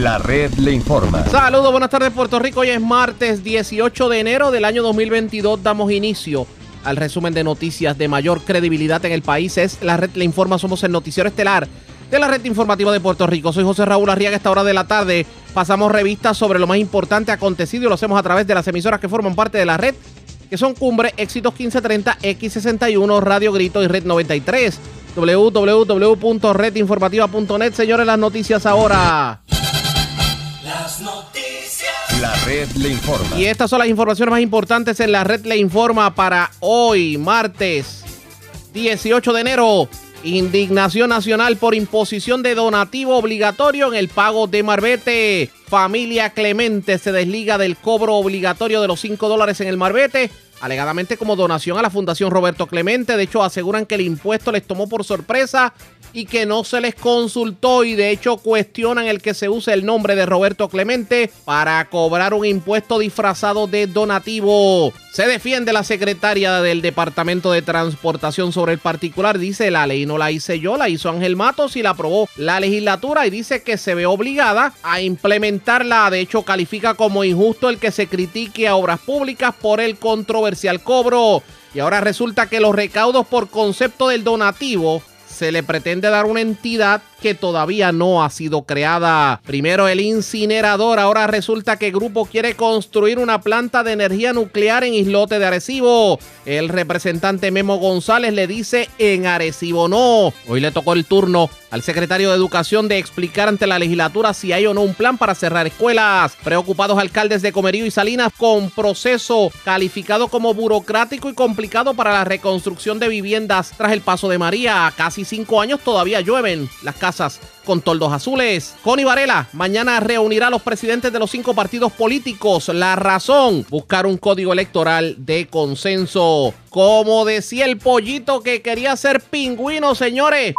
La red le informa. Saludos, buenas tardes Puerto Rico. Hoy es martes 18 de enero del año 2022. Damos inicio al resumen de noticias de mayor credibilidad en el país. Es La red le informa. Somos el noticiero estelar de la red informativa de Puerto Rico. Soy José Raúl Arriaga. A esta hora de la tarde pasamos revistas sobre lo más importante acontecido y lo hacemos a través de las emisoras que forman parte de la red, que son Cumbre, Éxitos 1530, X61, Radio Grito y Red 93 www.redinformativa.net. Señores, las noticias ahora. Y estas son las informaciones más importantes en la red le informa para hoy, martes 18 de enero. Indignación nacional por imposición de donativo obligatorio en el pago de Marbete. Familia Clemente se desliga del cobro obligatorio de los 5 dólares en el Marbete alegadamente como donación a la Fundación Roberto Clemente. De hecho, aseguran que el impuesto les tomó por sorpresa y que no se les consultó y de hecho cuestionan el que se use el nombre de Roberto Clemente para cobrar un impuesto disfrazado de donativo. Se defiende la secretaria del Departamento de Transportación sobre el particular. Dice la ley no la hice yo, la hizo Ángel Matos y la aprobó la legislatura y dice que se ve obligada a implementarla. De hecho, califica como injusto el que se critique a obras públicas por el controversial cobro. Y ahora resulta que los recaudos por concepto del donativo se le pretende dar una entidad que todavía no ha sido creada. Primero el incinerador, ahora resulta que el grupo quiere construir una planta de energía nuclear en Islote de Arecibo. El representante Memo González le dice en Arecibo no. Hoy le tocó el turno al secretario de Educación de explicar ante la legislatura si hay o no un plan para cerrar escuelas. Preocupados alcaldes de Comerío y Salinas con proceso calificado como burocrático y complicado para la reconstrucción de viviendas tras el paso de María. Casi cinco años todavía llueven las casas con toldos azules. Connie Varela mañana reunirá a los presidentes de los cinco partidos políticos. La razón, buscar un código electoral de consenso. Como decía el pollito que quería ser pingüino, señores.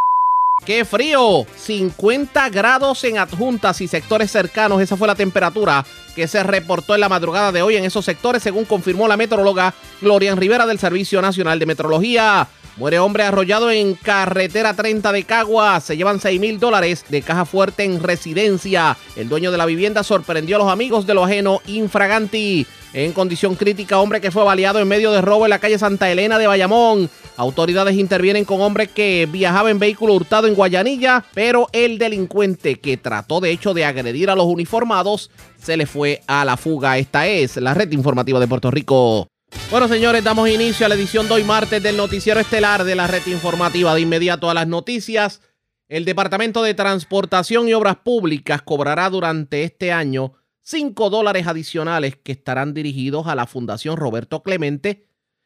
¡Qué frío! 50 grados en adjuntas y sectores cercanos. Esa fue la temperatura que se reportó en la madrugada de hoy en esos sectores, según confirmó la meteoróloga Glorian Rivera del Servicio Nacional de Meteorología. Muere hombre arrollado en carretera 30 de Caguas. Se llevan 6 mil dólares de caja fuerte en residencia. El dueño de la vivienda sorprendió a los amigos de lo ajeno infraganti. En condición crítica, hombre que fue baleado en medio de robo en la calle Santa Elena de Bayamón. Autoridades intervienen con hombre que viajaba en vehículo hurtado en Guayanilla, pero el delincuente que trató de hecho de agredir a los uniformados se le fue a la fuga. Esta es la red informativa de Puerto Rico. Bueno, señores, damos inicio a la edición de hoy martes del noticiero estelar de la red informativa. De inmediato a las noticias. El Departamento de Transportación y Obras Públicas cobrará durante este año 5 dólares adicionales que estarán dirigidos a la Fundación Roberto Clemente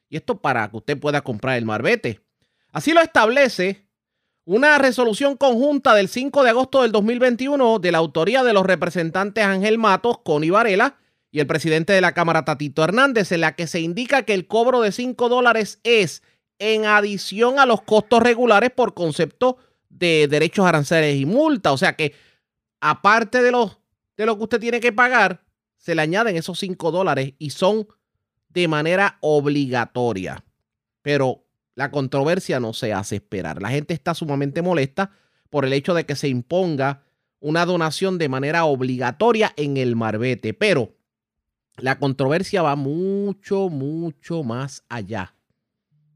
y esto para que usted pueda comprar el marbete. Así lo establece una resolución conjunta del 5 de agosto del 2021 de la autoría de los representantes Ángel Matos, Connie Varela y el presidente de la Cámara, Tatito Hernández, en la que se indica que el cobro de 5 dólares es en adición a los costos regulares por concepto de derechos aranceles y multa. O sea que aparte de, los, de lo que usted tiene que pagar, se le añaden esos 5 dólares y son de manera obligatoria. Pero la controversia no se hace esperar. La gente está sumamente molesta por el hecho de que se imponga una donación de manera obligatoria en el marbete. Pero la controversia va mucho, mucho más allá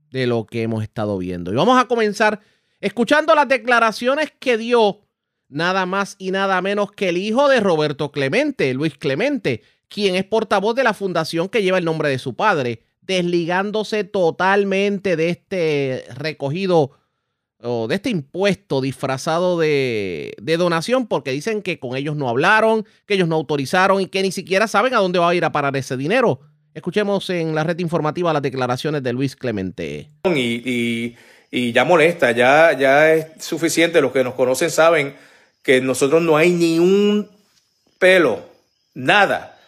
de lo que hemos estado viendo. Y vamos a comenzar escuchando las declaraciones que dio nada más y nada menos que el hijo de Roberto Clemente, Luis Clemente, quien es portavoz de la fundación que lleva el nombre de su padre, desligándose totalmente de este recogido o de este impuesto disfrazado de, donación porque dicen que con ellos no hablaron, que ellos no autorizaron y que ni siquiera saben a dónde va a ir a parar ese dinero. Escuchemos en la red informativa las declaraciones de Luis Clemente. Y, y ya molesta, ya, ya es suficiente. Los que nos conocen saben que nosotros no hay ni un pelo, nada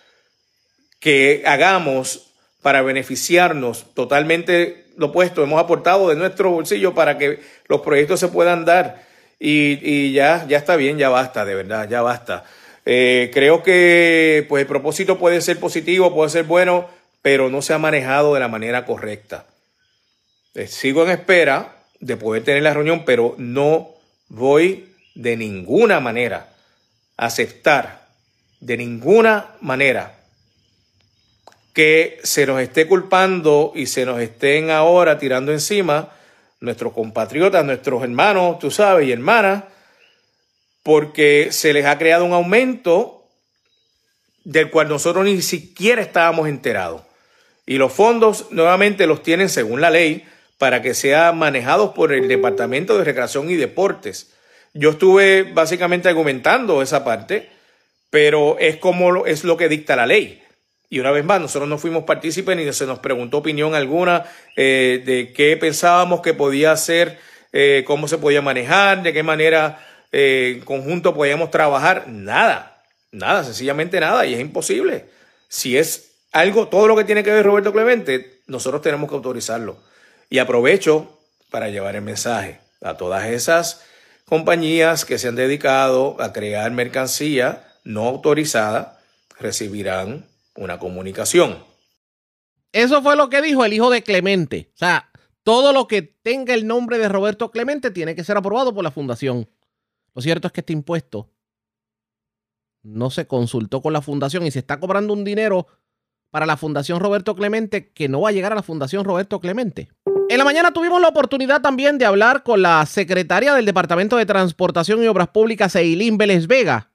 que hagamos para beneficiarnos totalmente lo opuesto. Hemos aportado de nuestro bolsillo para que los proyectos se puedan dar y, ya, ya está bien, ya basta, de verdad, ya basta. Eh, creo que pues el propósito puede ser positivo, puede ser bueno, pero no se ha manejado de la manera correcta. Eh, sigo en espera de poder tener la reunión, pero no voy de ninguna manera a aceptar de ninguna manera que se nos esté culpando y se nos estén ahora tirando encima nuestros compatriotas, nuestros hermanos, tú sabes, y hermanas, porque se les ha creado un aumento del cual nosotros ni siquiera estábamos enterados. Y los fondos nuevamente los tienen según la ley para que sean manejados por el Departamento de Recreación y Deportes. Yo estuve básicamente argumentando esa parte, pero es como es lo que dicta la ley. Y una vez más, nosotros no fuimos partícipes ni se nos preguntó opinión alguna eh, de qué pensábamos que podía ser, eh, cómo se podía manejar, de qué manera eh, en conjunto podíamos trabajar. Nada, nada, sencillamente nada. Y es imposible. Si es algo, todo lo que tiene que ver Roberto Clemente, nosotros tenemos que autorizarlo. Y aprovecho para llevar el mensaje a todas esas compañías que se han dedicado a crear mercancía no autorizada, recibirán una comunicación. Eso fue lo que dijo el hijo de Clemente. O sea, todo lo que tenga el nombre de Roberto Clemente tiene que ser aprobado por la fundación. Lo cierto es que este impuesto no se consultó con la fundación y se está cobrando un dinero para la Fundación Roberto Clemente que no va a llegar a la Fundación Roberto Clemente. En la mañana tuvimos la oportunidad también de hablar con la secretaria del Departamento de Transportación y Obras Públicas, Eileen Vélez Vega,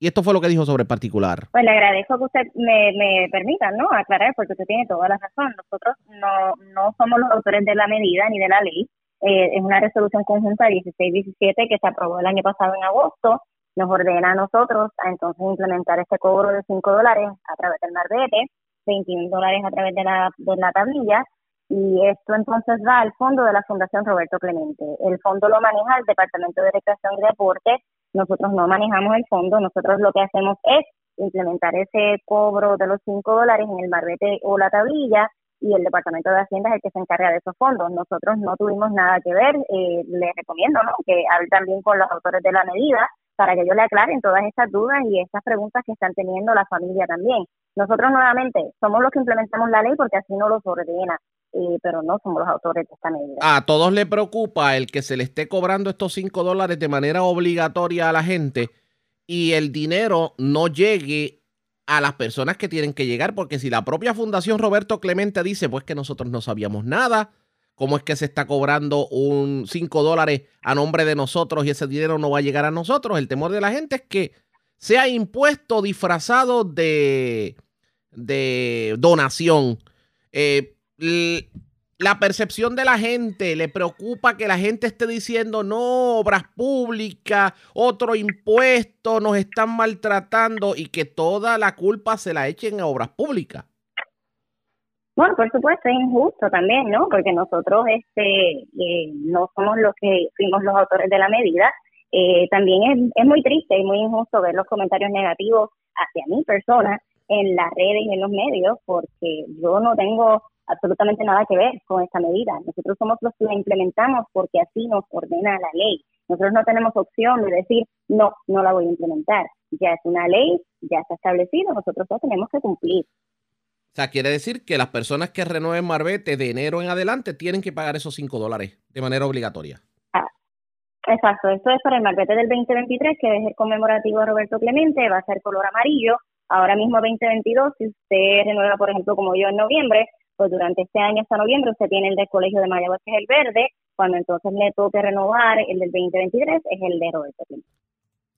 y esto fue lo que dijo sobre el particular. Pues le agradezco que usted me, permita ¿no? aclarar, porque usted tiene toda la razón. Nosotros no, no somos los autores de la medida ni de la ley. Eh, es una resolución conjunta 1617 que se aprobó el año pasado en agosto. Nos ordena a nosotros a entonces implementar este cobro de 5 dólares a través del marbete, 21 dólares a través de la, de la tablilla y esto entonces va al fondo de la Fundación Roberto Clemente. El fondo lo maneja el Departamento de Recreación y Deporte nosotros no manejamos el fondo, nosotros lo que hacemos es implementar ese cobro de los 5 dólares en el marbete o la tablilla y el Departamento de Hacienda es el que se encarga de esos fondos. Nosotros no tuvimos nada que ver, eh, les recomiendo ¿no? que hable también con los autores de la medida para que ellos le aclaren todas estas dudas y estas preguntas que están teniendo la familia también. Nosotros nuevamente somos los que implementamos la ley porque así no los ordena. Eh, pero no somos los autores de esta medida. A todos le preocupa el que se le esté cobrando estos 5 dólares de manera obligatoria a la gente y el dinero no llegue a las personas que tienen que llegar, porque si la propia Fundación Roberto Clemente dice, pues que nosotros no sabíamos nada, cómo es que se está cobrando un 5 dólares a nombre de nosotros y ese dinero no va a llegar a nosotros, el temor de la gente es que sea impuesto disfrazado de, de donación. Eh, la percepción de la gente, le preocupa que la gente esté diciendo, no, obras públicas, otro impuesto, nos están maltratando y que toda la culpa se la echen a obras públicas. Bueno, por supuesto, es injusto también, ¿no? Porque nosotros este, eh, no somos los que fuimos los autores de la medida. Eh, también es, es muy triste y muy injusto ver los comentarios negativos hacia mi persona en las redes y en los medios, porque yo no tengo absolutamente nada que ver con esta medida. Nosotros somos los que la implementamos porque así nos ordena la ley. Nosotros no tenemos opción de decir, no, no la voy a implementar. Ya es una ley, ya está establecido, nosotros la tenemos que cumplir. O sea, quiere decir que las personas que renueven Marbete de enero en adelante tienen que pagar esos 5 dólares de manera obligatoria. Ah, exacto, esto es para el Marbete del 2023, que es el conmemorativo de Roberto Clemente, va a ser color amarillo. Ahora mismo 2022, si usted renueva, por ejemplo, como yo en noviembre, pues durante este año hasta noviembre usted tiene el del Colegio de Mayagüez, que es el verde, cuando entonces le toque renovar el del 2023 es el de Roberto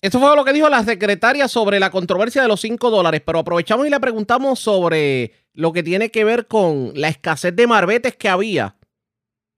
Esto fue lo que dijo la secretaria sobre la controversia de los 5 dólares, pero aprovechamos y le preguntamos sobre lo que tiene que ver con la escasez de marbetes que había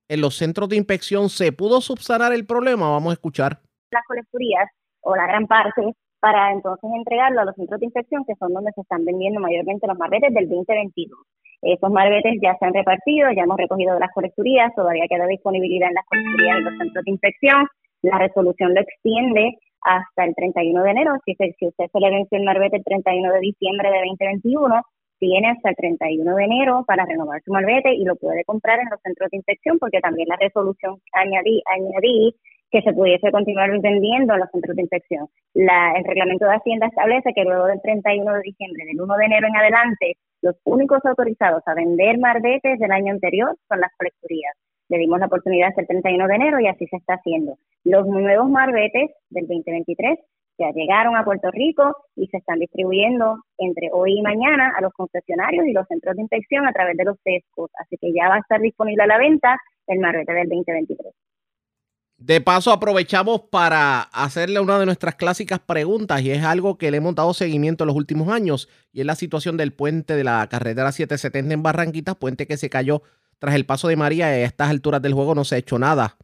en los centros de inspección. ¿Se pudo subsanar el problema? Vamos a escuchar. Las colecturías, o la gran parte, para entonces entregarlo a los centros de inspección, que son donde se están vendiendo mayormente los marbetes del 2022. Esos malbetes ya se han repartido, ya hemos recogido de las colecturías, todavía queda disponibilidad en las colecturías y los centros de inspección. La resolución lo extiende hasta el 31 de enero. Si, si usted se le venció el marbete el 31 de diciembre de 2021, tiene hasta el 31 de enero para renovar su malvete y lo puede comprar en los centros de inspección porque también la resolución añadí, añadí que se pudiese continuar vendiendo en los centros de inspección. La, el reglamento de Hacienda establece que luego del 31 de diciembre, del 1 de enero en adelante, los únicos autorizados a vender marbetes del año anterior son las colecturías. Le dimos la oportunidad hasta el 31 de enero y así se está haciendo. Los nuevos marbetes del 2023 ya llegaron a Puerto Rico y se están distribuyendo entre hoy y mañana a los concesionarios y los centros de inspección a través de los sescos. Así que ya va a estar disponible a la venta el Marbete del 2023. De paso, aprovechamos para hacerle una de nuestras clásicas preguntas y es algo que le hemos dado seguimiento en los últimos años y es la situación del puente de la carretera 770 en Barranquitas, puente que se cayó tras el paso de María a estas alturas del juego no se ha hecho nada.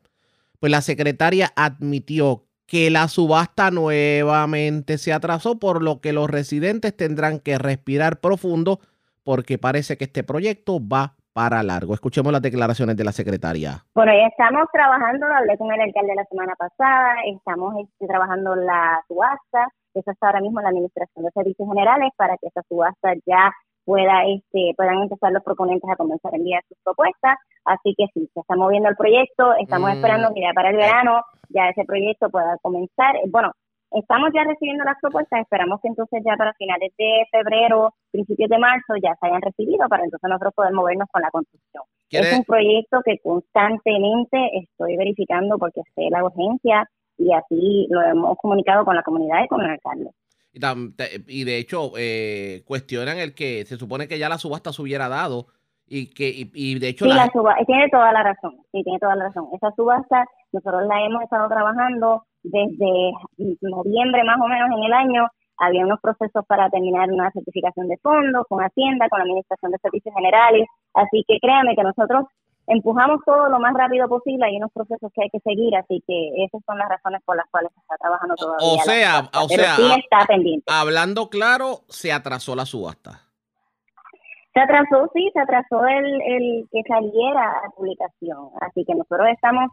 Pues la secretaria admitió que la subasta nuevamente se atrasó, por lo que los residentes tendrán que respirar profundo porque parece que este proyecto va para largo. Escuchemos las declaraciones de la secretaria. Bueno, ya estamos trabajando, hablé con el alcalde la semana pasada, estamos este, trabajando la subasta, eso está ahora mismo en la Administración de Servicios Generales para que esa subasta ya pueda este, puedan empezar los proponentes a comenzar a enviar sus propuestas. Así que sí, se está moviendo el proyecto, estamos mm. esperando que ya para el verano ya ese proyecto pueda comenzar. Bueno, estamos ya recibiendo las propuestas, esperamos que entonces ya para finales de febrero, principios de marzo ya se hayan recibido para entonces nosotros poder movernos con la construcción. Es un proyecto que constantemente estoy verificando porque sé la urgencia y así lo hemos comunicado con la comunidad y con el alcalde. Y, de hecho, eh, cuestionan el que se supone que ya la subasta se hubiera dado y que y, de hecho sí, la... tiene toda la razón sí tiene toda la razón esa subasta nosotros la hemos estado trabajando desde noviembre más o menos en el año había unos procesos para terminar una certificación de fondos con Hacienda con la Administración de Servicios Generales así que créame que nosotros empujamos todo lo más rápido posible. Hay unos procesos que hay que seguir, así que esas son las razones por las cuales se está trabajando todavía. O sea, o sea, sí está pendiente. hablando claro, se atrasó la subasta. Se atrasó, sí, se atrasó el, el que saliera a publicación. Así que nosotros estamos,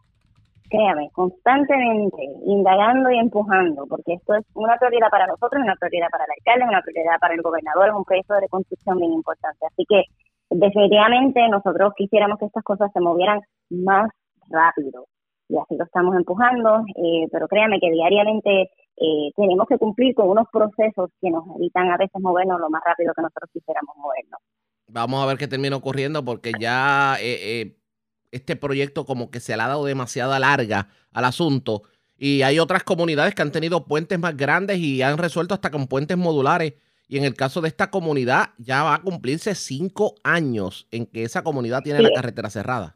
créame, constantemente indagando y empujando, porque esto es una prioridad para nosotros, una prioridad para el alcalde, una prioridad para el gobernador, es un proyecto de construcción bien importante. Así que definitivamente nosotros quisiéramos que estas cosas se movieran más rápido y así lo estamos empujando, eh, pero créanme que diariamente eh, tenemos que cumplir con unos procesos que nos evitan a veces movernos lo más rápido que nosotros quisiéramos movernos. Vamos a ver qué termina ocurriendo porque ya eh, este proyecto como que se le ha dado demasiada larga al asunto y hay otras comunidades que han tenido puentes más grandes y han resuelto hasta con puentes modulares y en el caso de esta comunidad, ya va a cumplirse cinco años en que esa comunidad tiene la carretera cerrada.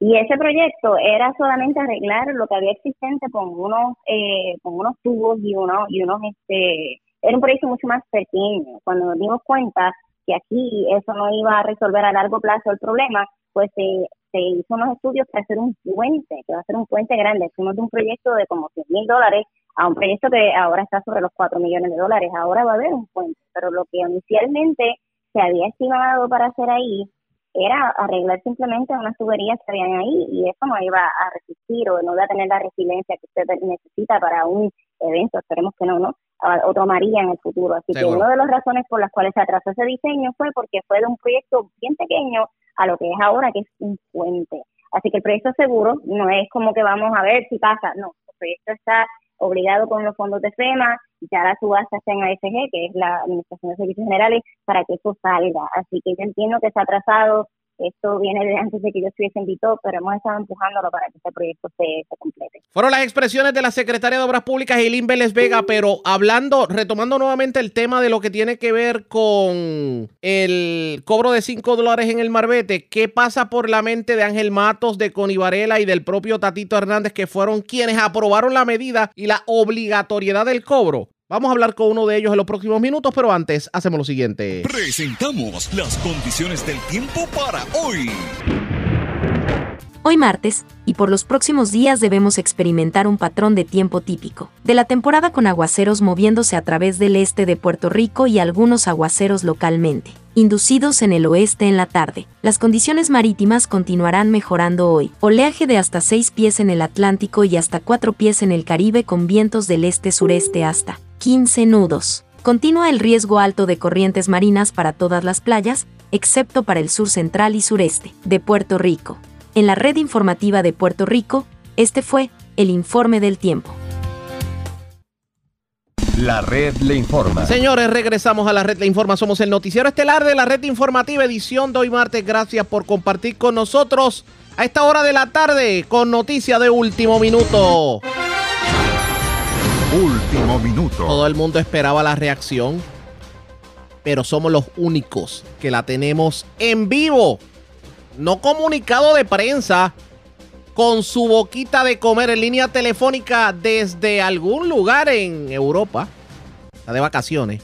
Y ese proyecto era solamente arreglar lo que había existente con unos eh, con unos tubos y unos y unos este era un proyecto mucho más pequeño. Cuando nos dimos cuenta que aquí eso no iba a resolver a largo plazo el problema, pues se, se hizo unos estudios para hacer un puente, que va a ser un puente grande. Fuimos de un proyecto de como 100 mil dólares a un proyecto que ahora está sobre los 4 millones de dólares. Ahora va a haber un puente, pero lo que inicialmente se había estimado para hacer ahí era arreglar simplemente unas tuberías que habían ahí y eso no iba a resistir o no iba a tener la resiliencia que usted necesita para un evento, esperemos que no, ¿no? O tomaría en el futuro. Así que una de las razones por las cuales se atrasó ese diseño fue porque fue de un proyecto bien pequeño a lo que es ahora, que es un puente. Así que el proyecto seguro no es como que vamos a ver si pasa, no, el proyecto está obligado con los fondos de FEMA, ya la subasta está en ASG, que es la Administración de Servicios Generales, para que eso salga. Así que yo entiendo que se ha atrasado esto viene de antes de que yo estuviese en Vito, pero hemos estado empujándolo para que este proyecto se, complete. Fueron las expresiones de la Secretaria de Obras Públicas, Eileen Vélez Vega, pero hablando, retomando nuevamente el tema de lo que tiene que ver con el cobro de 5 dólares en el Marbete, ¿qué pasa por la mente de Ángel Matos, de Connie Varela y del propio Tatito Hernández, que fueron quienes aprobaron la medida y la obligatoriedad del cobro? Vamos a hablar con uno de ellos en los próximos minutos, pero antes hacemos lo siguiente. Presentamos las condiciones del tiempo para hoy. Hoy martes, y por los próximos días debemos experimentar un patrón de tiempo típico, de la temporada con aguaceros moviéndose a través del este de Puerto Rico y algunos aguaceros localmente, inducidos en el oeste en la tarde. Las condiciones marítimas continuarán mejorando hoy, oleaje de hasta 6 pies en el Atlántico y hasta 4 pies en el Caribe con vientos del este-sureste hasta 15 nudos. Continúa el riesgo alto de corrientes marinas para todas las playas, excepto para el sur central y sureste de Puerto Rico. En la red informativa de Puerto Rico, este fue el informe del tiempo. La red le informa. Señores, regresamos a la red le informa. Somos el noticiero estelar de la red informativa edición de hoy martes. Gracias por compartir con nosotros a esta hora de la tarde con noticia de último minuto. Último minuto. Todo el mundo esperaba la reacción, pero somos los únicos que la tenemos en vivo. No comunicado de prensa, con su boquita de comer en línea telefónica desde algún lugar en Europa. Está de vacaciones.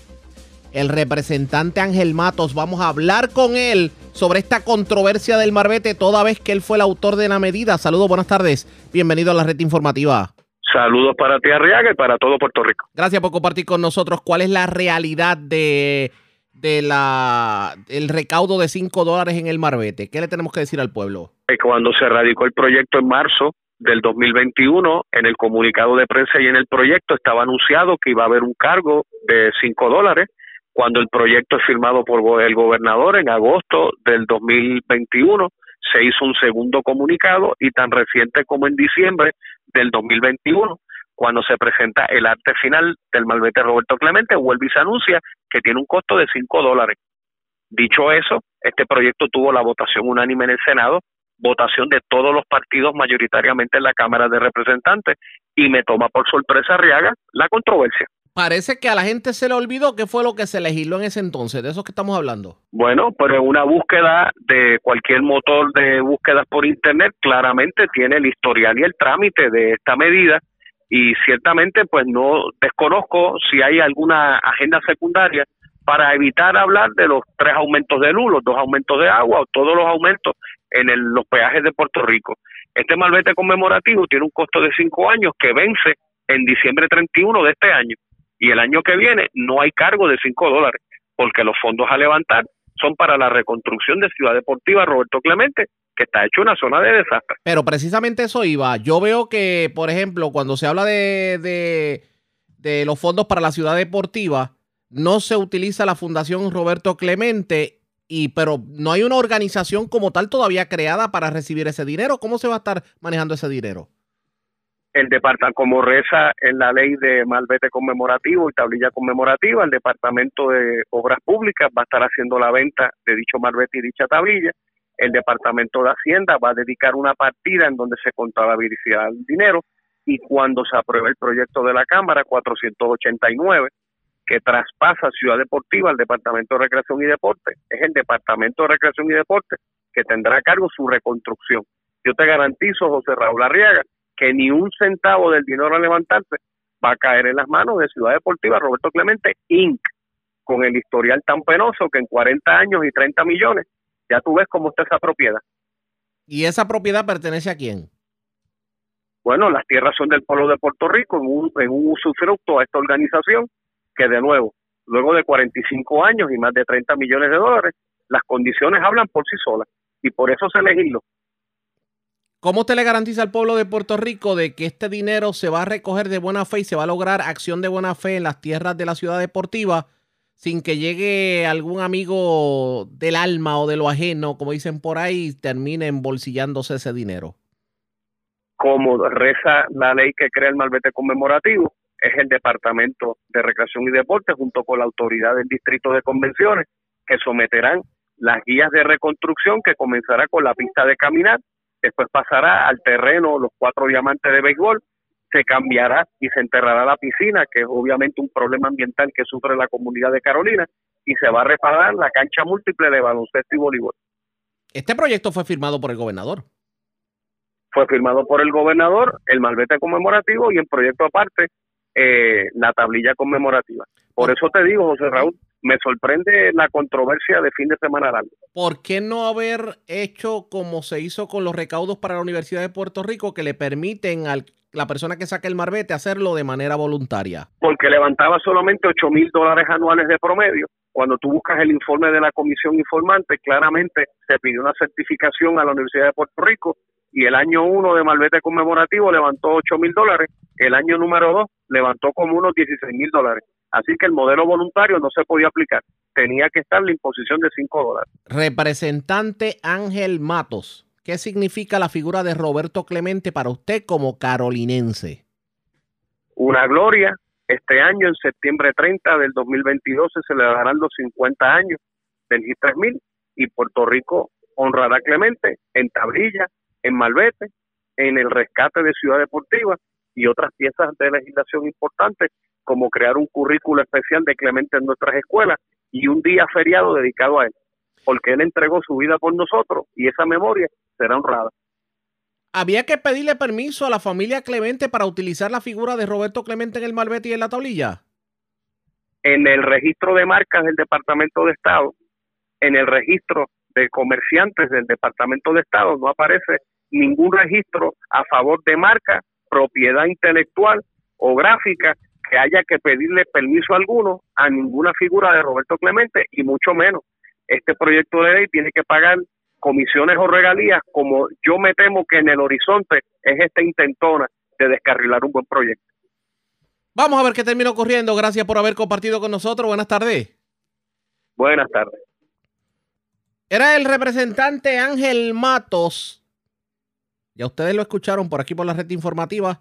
El representante Ángel Matos, vamos a hablar con él sobre esta controversia del Marbete, toda vez que él fue el autor de la medida. Saludos, buenas tardes. Bienvenido a la red informativa. Saludos para ti, Arriaga, y para todo Puerto Rico. Gracias por compartir con nosotros cuál es la realidad de, de la el recaudo de 5 dólares en el Marbete. ¿Qué le tenemos que decir al pueblo? Cuando se radicó el proyecto en marzo del 2021, en el comunicado de prensa y en el proyecto estaba anunciado que iba a haber un cargo de 5 dólares. Cuando el proyecto es firmado por el gobernador en agosto del 2021, se hizo un segundo comunicado y tan reciente como en diciembre del 2021, cuando se presenta el arte final del malvete Roberto Clemente, vuelve y se anuncia que tiene un costo de 5 dólares. Dicho eso, este proyecto tuvo la votación unánime en el Senado, votación de todos los partidos mayoritariamente en la Cámara de Representantes, y me toma por sorpresa Riaga la controversia parece que a la gente se le olvidó qué fue lo que se legisló en ese entonces, de eso que estamos hablando. Bueno, pero una búsqueda de cualquier motor de búsquedas por Internet claramente tiene el historial y el trámite de esta medida y ciertamente pues no desconozco si hay alguna agenda secundaria para evitar hablar de los tres aumentos de luz, los dos aumentos de agua o todos los aumentos en los peajes de Puerto Rico. Este malvete conmemorativo tiene un costo de cinco años que vence en diciembre 31 de este año y el año que viene no hay cargo de 5 dólares, porque los fondos a levantar son para la reconstrucción de Ciudad Deportiva Roberto Clemente, que está hecho una zona de desastre. Pero precisamente eso iba. Yo veo que, por ejemplo, cuando se habla de, de, de los fondos para la Ciudad Deportiva, no se utiliza la Fundación Roberto Clemente y pero no hay una organización como tal todavía creada para recibir ese dinero. ¿Cómo se va a estar manejando ese dinero? El departamento, como reza en la ley de malvete conmemorativo y tablilla conmemorativa, el Departamento de Obras Públicas va a estar haciendo la venta de dicho malvete y dicha tablilla. El Departamento de Hacienda va a dedicar una partida en donde se contabilizará el dinero y cuando se apruebe el proyecto de la Cámara 489 que traspasa Ciudad Deportiva al Departamento de Recreación y Deporte, es el Departamento de Recreación y Deporte que tendrá a cargo su reconstrucción. Yo te garantizo, José Raúl Arriaga, que ni un centavo del dinero a levantarse va a caer en las manos de Ciudad Deportiva Roberto Clemente Inc., con el historial tan penoso que en 40 años y 30 millones, ya tú ves cómo está esa propiedad. ¿Y esa propiedad pertenece a quién? Bueno, las tierras son del pueblo de Puerto Rico en un, en un usufructo a esta organización que de nuevo, luego de 45 años y más de 30 millones de dólares, las condiciones hablan por sí solas y por eso se legisló ¿Cómo usted le garantiza al pueblo de Puerto Rico de que este dinero se va a recoger de buena fe y se va a lograr acción de buena fe en las tierras de la ciudad deportiva sin que llegue algún amigo del alma o de lo ajeno, como dicen por ahí, y termine embolsillándose ese dinero? Como reza la ley que crea el malvete conmemorativo, es el Departamento de Recreación y Deporte junto con la autoridad del Distrito de Convenciones que someterán las guías de reconstrucción que comenzará con la pista de caminar después pasará al terreno los cuatro diamantes de béisbol, se cambiará y se enterrará la piscina, que es obviamente un problema ambiental que sufre la comunidad de Carolina, y se va a reparar la cancha múltiple de baloncesto y voleibol. Este proyecto fue firmado por el gobernador. Fue firmado por el gobernador, el malvete conmemorativo y en proyecto aparte eh, la tablilla conmemorativa. Por eso te digo, José Raúl, me sorprende la controversia de fin de semana largo. ¿Por qué no haber hecho como se hizo con los recaudos para la Universidad de Puerto Rico que le permiten a la persona que saque el marbete hacerlo de manera voluntaria? Porque levantaba solamente 8 mil dólares anuales de promedio. Cuando tú buscas el informe de la comisión informante, claramente se pidió una certificación a la Universidad de Puerto Rico y el año 1 de malvete conmemorativo levantó 8 mil dólares, el año número 2 levantó como unos 16 mil dólares. Así que el modelo voluntario no se podía aplicar. Tenía que estar la imposición de 5 dólares. Representante Ángel Matos, ¿qué significa la figura de Roberto Clemente para usted como carolinense? Una gloria. Este año, en septiembre 30 del 2022, se celebrarán los 50 años del G3000 y Puerto Rico honrará a Clemente en tablilla, en malvete, en el rescate de Ciudad Deportiva y otras piezas de legislación importantes, como crear un currículo especial de Clemente en nuestras escuelas y un día feriado dedicado a él, porque él entregó su vida por nosotros y esa memoria será honrada. ¿Había que pedirle permiso a la familia Clemente para utilizar la figura de Roberto Clemente en el malvete y en la tablilla? En el registro de marcas del Departamento de Estado, en el registro de comerciantes del Departamento de Estado, no aparece ningún registro a favor de marca, propiedad intelectual o gráfica que haya que pedirle permiso alguno a ninguna figura de Roberto Clemente y mucho menos. Este proyecto de ley tiene que pagar comisiones o regalías como yo me temo que en el horizonte es esta intentona de descarrilar un buen proyecto. Vamos a ver qué termina ocurriendo. Gracias por haber compartido con nosotros. Buenas tardes. Buenas tardes. Era el representante Ángel Matos. Ya ustedes lo escucharon por aquí por la red informativa.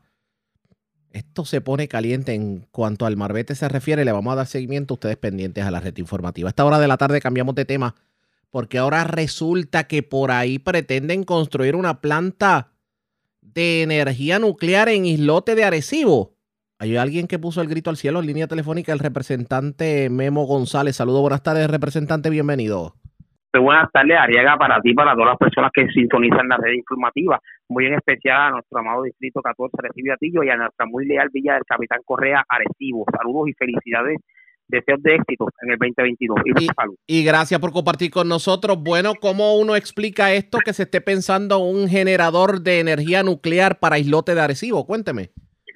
Esto se pone caliente en cuanto al Marbete se refiere. Le vamos a dar seguimiento a ustedes pendientes a la red informativa. A esta hora de la tarde cambiamos de tema porque ahora resulta que por ahí pretenden construir una planta de energía nuclear en islote de Arecibo. Hay alguien que puso el grito al cielo en línea telefónica, el representante Memo González. Saludos, buenas tardes, representante, bienvenido. Buenas tardes, Ariaga, para ti, para todas las personas que sintonizan la red informativa, muy en especial a nuestro amado Distrito 14, Recibe Atillo, y a nuestra muy leal Villa del Capitán Correa, Arecibo. Saludos y felicidades, deseos de éxito en el 2022. Y, y, gracias por compartir con nosotros. Bueno, ¿cómo uno explica esto que se esté pensando un generador de energía nuclear para islote de Arecibo? Cuénteme.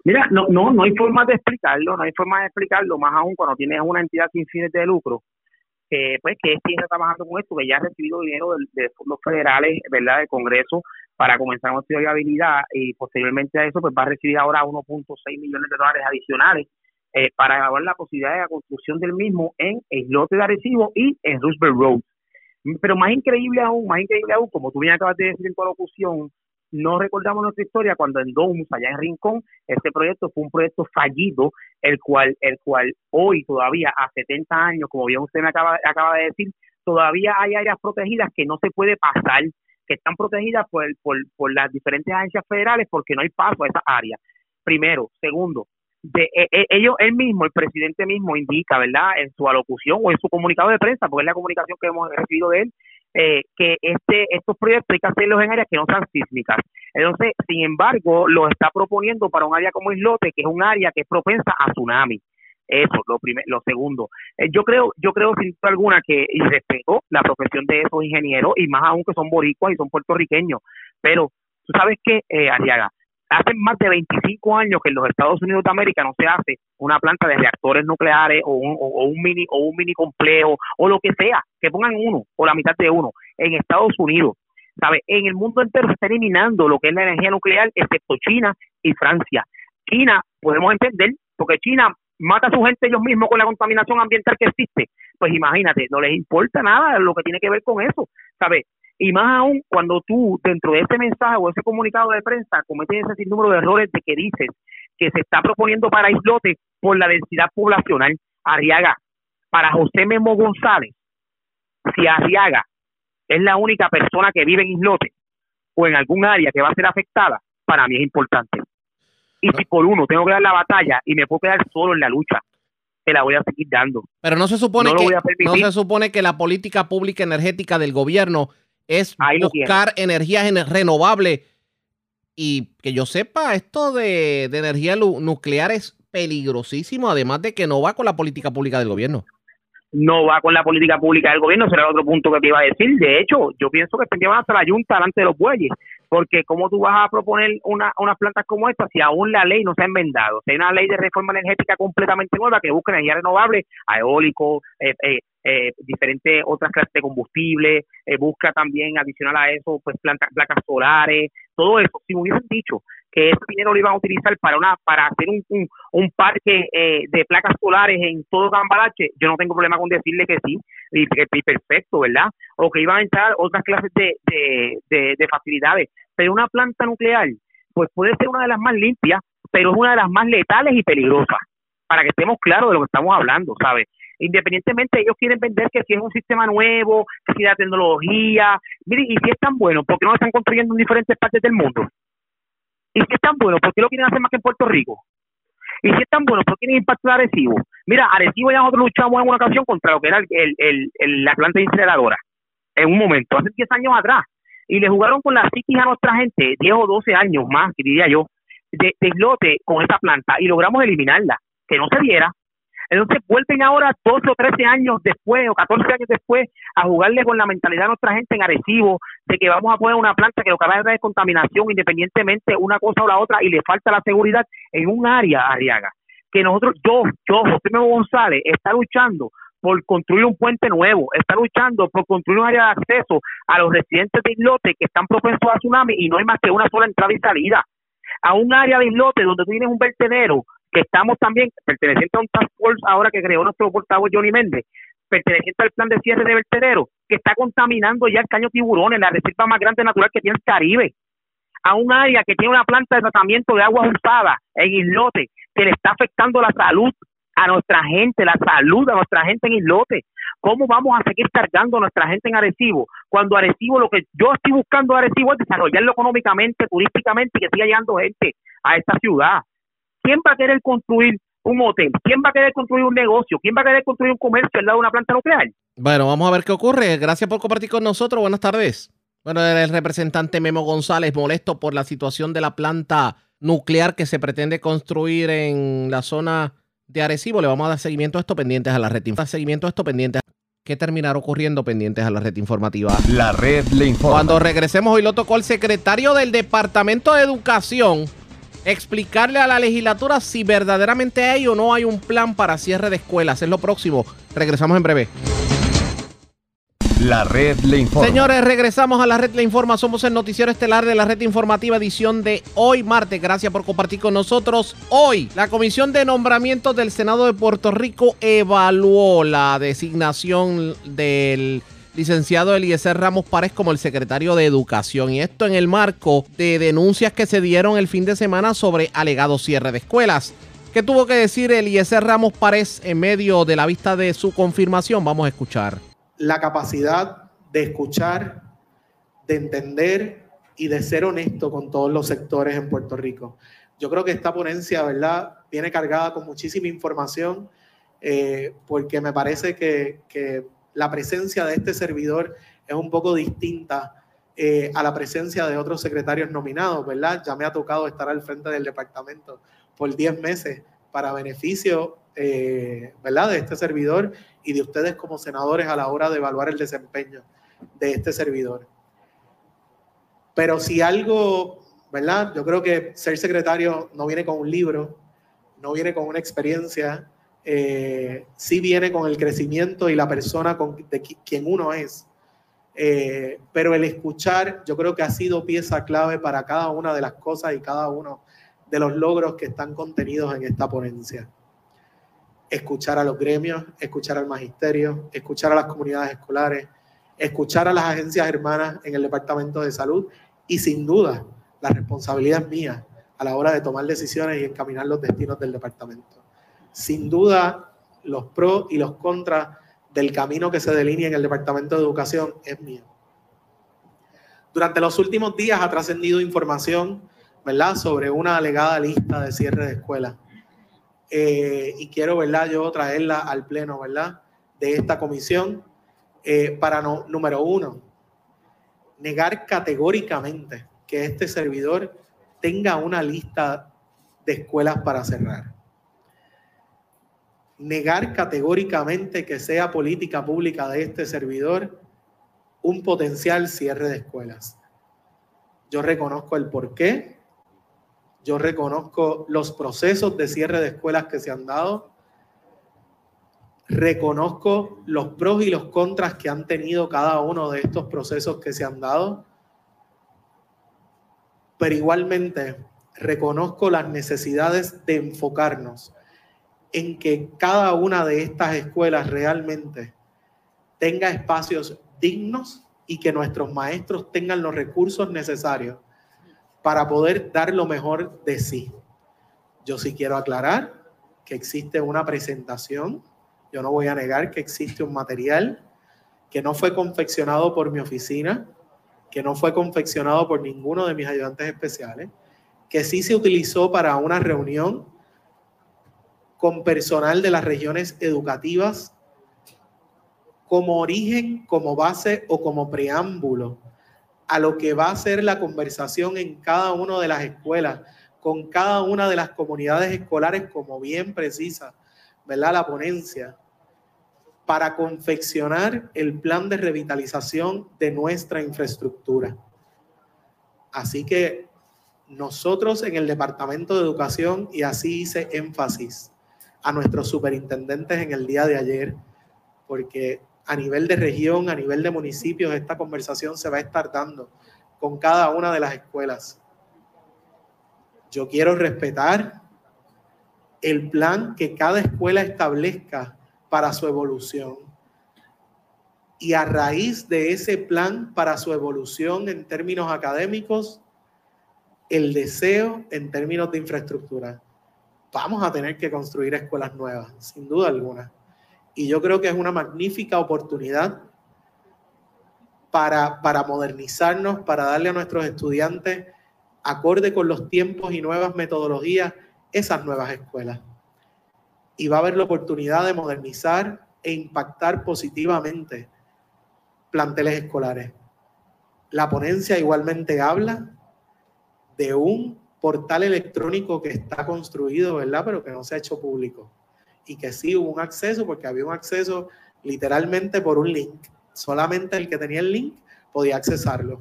Mira, no, no, no hay forma de explicarlo, no hay forma de explicarlo, más aún cuando tienes una entidad sin fines de lucro que pues que está trabajando con esto, que ya ha recibido dinero de, fondos federales, ¿verdad?, del Congreso para comenzar un estudio de viabilidad y posteriormente a eso pues va a recibir ahora 1.6 millones de dólares adicionales eh, para evaluar la posibilidad de la construcción del mismo en el lote de Arecibo y en Roosevelt Road. Pero más increíble aún, más increíble aún, como tú bien acabas de decir en tu locución, no recordamos nuestra historia cuando en Domus, allá en Rincón, este proyecto fue un proyecto fallido, el cual, el cual hoy todavía a 70 años, como bien usted me acaba, acaba de decir, todavía hay áreas protegidas que no se puede pasar, que están protegidas por, por, por las diferentes agencias federales porque no hay paso a esa área. Primero. Segundo, de, e, e, ellos, él mismo, el presidente mismo indica, ¿verdad?, en su alocución o en su comunicado de prensa, porque es la comunicación que hemos recibido de él, eh, que este estos proyectos hay que hacerlos en áreas que no sean sísmicas. Entonces, sin embargo, lo está proponiendo para un área como Islote, que es un área que es propensa a tsunami. Eso, lo primero, lo segundo. Eh, yo creo, yo creo sin duda alguna que y respeto la profesión de esos ingenieros y más aún que son boricuas y son puertorriqueños. Pero tú sabes que, eh, Ariaga, hace más de 25 años que en los Estados Unidos de América no se hace una planta de reactores nucleares o un, mini o un mini complejo o lo que sea, que pongan uno o la mitad de uno en Estados Unidos. ¿Sabe? En el mundo entero se está eliminando lo que es la energía nuclear, excepto China y Francia. China, podemos entender, porque China mata a su gente ellos mismos con la contaminación ambiental que existe. Pues imagínate, no les importa nada lo que tiene que ver con eso. ¿Sabes? Y más aún cuando tú, dentro de ese mensaje o ese comunicado de prensa, cometes ese sinnúmero de errores de que dices que se está proponiendo para Islote por la densidad poblacional. Arriaga, para José Memo González, si Arriaga es la única persona que vive en Islote o en algún área que va a ser afectada, para mí es importante. Y si por uno tengo que dar la batalla y me puedo quedar solo en la lucha, te la voy a seguir dando. Pero no se supone que no se supone que la política pública energética del gobierno es buscar energías renovables. Y que yo sepa, esto de, de energía nuclear es peligrosísimo, además de que no va con la política pública del gobierno no va con la política pública del gobierno, será otro punto que te iba a decir. De hecho, yo pienso que tendrían hasta la Junta delante de los bueyes, porque ¿cómo tú vas a proponer una, unas plantas como esta si aún la ley no se ha enmendado? Si hay una ley de reforma energética completamente nueva que busca energía renovable, eólico, eh, eh, eh, diferentes otras clases de combustible, eh, busca también adicional a eso pues plantas, placas solares, todo eso. Si me hubiesen dicho que ese dinero lo iban a utilizar para una para hacer un, un, parque eh, de placas solares en todo Cambalache, yo no tengo problema con decirle que sí, y, perfecto, ¿verdad? O que iban a entrar otras clases de, de, de facilidades, pero una planta nuclear, pues puede ser una de las más limpias, pero es una de las más letales y peligrosas, para que estemos claros de lo que estamos hablando, ¿sabes? independientemente ellos quieren vender que si es un sistema nuevo, que si la tecnología, mire, y si es tan bueno, ¿por qué no lo están construyendo en diferentes partes del mundo? Y si es tan bueno, ¿por qué lo quieren hacer más que en Puerto Rico? Y si es tan bueno, ¿por qué tiene impacto en Arecibo? Mira, Arecibo ya nosotros luchamos en una ocasión contra lo que era el, el, la planta incineradora, en un momento, hace 10 años atrás. Y le jugaron con la psiquis a nuestra gente, 10 o 12 años más, diría yo, de, de islote con esa planta y logramos eliminarla, que no se diera. Entonces vuelven ahora 12 o 13 años después o 14 años después a jugarle con la mentalidad de nuestra gente en Arecibo de que vamos a poner una planta que lo que va a traer es contaminación independientemente una cosa o la otra y le falta la seguridad en un área, Arriaga, que nosotros, yo, yo, José Memo González, está luchando por construir un puente nuevo, está luchando por construir un área de acceso a los residentes de islote que están propensos a tsunami y no hay más que una sola entrada y salida. A un área de islote donde tú tienes un vertedero que estamos también perteneciente a un task force ahora que creó nuestro portavoz Johnny Méndez, perteneciente al plan de cierre de vertedero, que está contaminando ya el caño tiburones, la reserva más grande natural que tiene el Caribe, a un área que tiene una planta de tratamiento de aguas usadas en islote, que le está afectando la salud a nuestra gente, la salud a nuestra gente en islote. ¿Cómo vamos a seguir cargando a nuestra gente en Arecibo? Cuando Arecibo, lo que yo estoy buscando Arecibo es desarrollarlo económicamente, turísticamente y que siga llegando gente a esta ciudad. ¿Quién va a querer construir un hotel? ¿Quién va a querer construir un negocio? ¿Quién va a querer construir un comercio al lado de una planta nuclear? Bueno, vamos a ver qué ocurre. Gracias por compartir con nosotros. Buenas tardes. Bueno, el representante Memo González molesto por la situación de la planta nuclear que se pretende construir en la zona de Arecibo. Le vamos a dar seguimiento a esto pendientes a la red. Seguimiento a esto pendientes. ¿Qué terminará ocurriendo pendientes a la red informativa? La red le informa. Cuando regresemos, hoy lo tocó el secretario del Departamento de Educación explicarle a la legislatura si verdaderamente hay o no hay un plan para cierre de escuelas. Es lo próximo. Regresamos en breve. La red le informa. Señores, regresamos a la red le informa. Somos el noticiero estelar de la red informativa edición de hoy martes. Gracias por compartir con nosotros. Hoy, la Comisión de Nombramientos del Senado de Puerto Rico evaluó la designación del licenciado Eliezer Ramos Párez como el secretario de Educación. Y esto en el marco de denuncias que se dieron el fin de semana sobre alegado cierre de escuelas. ¿Qué tuvo que decir Eliezer Ramos Párez en medio de la vista de su confirmación? Vamos a escuchar. La capacidad de escuchar, de entender y de ser honesto con todos los sectores en Puerto Rico. Yo creo que esta ponencia, ¿verdad?, viene cargada con muchísima información eh, porque me parece que, que la presencia de este servidor es un poco distinta eh, a la presencia de otros secretarios nominados, ¿verdad? Ya me ha tocado estar al frente del departamento por 10 meses para beneficio, eh, ¿verdad? De este servidor y de ustedes como senadores a la hora de evaluar el desempeño de este servidor. Pero si algo, ¿verdad? Yo creo que ser secretario no viene con un libro, no viene con una experiencia, eh, sí viene con el crecimiento y la persona con, de quien uno es. Eh, pero el escuchar yo creo que ha sido pieza clave para cada una de las cosas y cada uno de los logros que están contenidos en esta ponencia. Escuchar a los gremios, escuchar al magisterio, escuchar a las comunidades escolares, escuchar a las agencias hermanas en el Departamento de Salud y sin duda la responsabilidad es mía a la hora de tomar decisiones y encaminar los destinos del departamento sin duda los pros y los contras del camino que se delinea en el Departamento de Educación es mío. Durante los últimos días ha trascendido información, ¿verdad?, sobre una alegada lista de cierre de escuelas. Eh, y quiero, ¿verdad?, yo traerla al pleno, ¿verdad?, de esta comisión eh, para, no, número uno, negar categóricamente que este servidor tenga una lista de escuelas para cerrar negar categóricamente que sea política pública de este servidor un potencial cierre de escuelas. Yo reconozco el porqué, yo reconozco los procesos de cierre de escuelas que se han dado, reconozco los pros y los contras que han tenido cada uno de estos procesos que se han dado, pero igualmente reconozco las necesidades de enfocarnos en que cada una de estas escuelas realmente tenga espacios dignos y que nuestros maestros tengan los recursos necesarios para poder dar lo mejor de sí. Yo sí quiero aclarar que existe una presentación, yo no voy a negar que existe un material que no fue confeccionado por mi oficina, que no fue confeccionado por ninguno de mis ayudantes especiales, que sí se utilizó para una reunión con personal de las regiones educativas como origen, como base o como preámbulo a lo que va a ser la conversación en cada una de las escuelas, con cada una de las comunidades escolares, como bien precisa, ¿verdad? La ponencia, para confeccionar el plan de revitalización de nuestra infraestructura. Así que nosotros en el Departamento de Educación, y así hice énfasis a nuestros superintendentes en el día de ayer, porque a nivel de región, a nivel de municipios, esta conversación se va a estar dando con cada una de las escuelas. Yo quiero respetar el plan que cada escuela establezca para su evolución. Y a raíz de ese plan para su evolución en términos académicos, el deseo en términos de infraestructura. Vamos a tener que construir escuelas nuevas, sin duda alguna. Y yo creo que es una magnífica oportunidad para, para modernizarnos, para darle a nuestros estudiantes, acorde con los tiempos y nuevas metodologías, esas nuevas escuelas. Y va a haber la oportunidad de modernizar e impactar positivamente planteles escolares. La ponencia igualmente habla de un portal electrónico que está construido, ¿verdad? Pero que no se ha hecho público y que sí hubo un acceso porque había un acceso literalmente por un link. Solamente el que tenía el link podía accesarlo.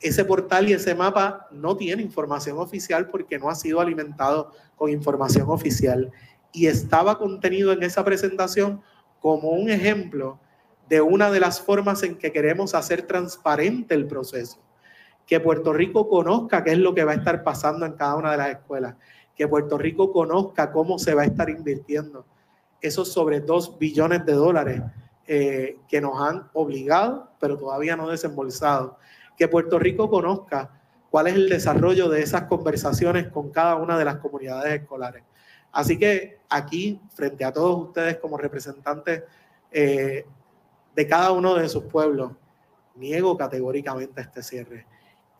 Ese portal y ese mapa no tiene información oficial porque no ha sido alimentado con información oficial y estaba contenido en esa presentación como un ejemplo de una de las formas en que queremos hacer transparente el proceso. Que Puerto Rico conozca qué es lo que va a estar pasando en cada una de las escuelas que Puerto Rico conozca cómo se va a estar invirtiendo esos sobre 2 billones de dólares eh, que nos han obligado, pero todavía no desembolsado. Que Puerto Rico conozca cuál es el desarrollo de esas conversaciones con cada una de las comunidades escolares. Así que aquí, frente a todos ustedes como representantes eh, de cada uno de sus pueblos, niego categóricamente este cierre.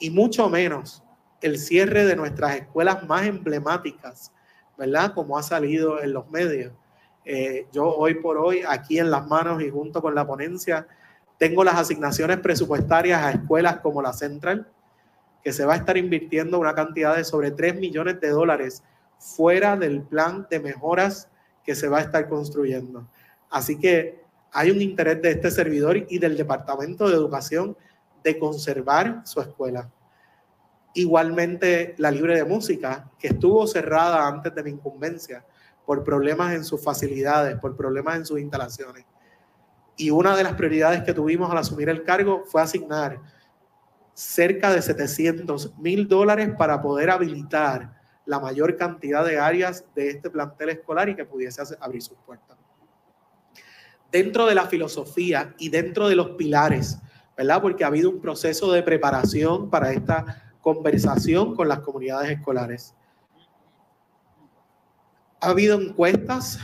Y mucho menos el cierre de nuestras escuelas más emblemáticas, ¿verdad? Como ha salido en los medios. Eh, yo hoy por hoy, aquí en las manos y junto con la ponencia, tengo las asignaciones presupuestarias a escuelas como la Central, que se va a estar invirtiendo una cantidad de sobre 3 millones de dólares fuera del plan de mejoras que se va a estar construyendo. Así que hay un interés de este servidor y del Departamento de Educación de conservar su escuela. Igualmente la Libre de Música, que estuvo cerrada antes de mi incumbencia por problemas en sus facilidades, por problemas en sus instalaciones. Y una de las prioridades que tuvimos al asumir el cargo fue asignar cerca de 700 mil dólares para poder habilitar la mayor cantidad de áreas de este plantel escolar y que pudiese abrir sus puertas. Dentro de la filosofía y dentro de los pilares, ¿verdad? Porque ha habido un proceso de preparación para esta conversación con las comunidades escolares. Ha habido encuestas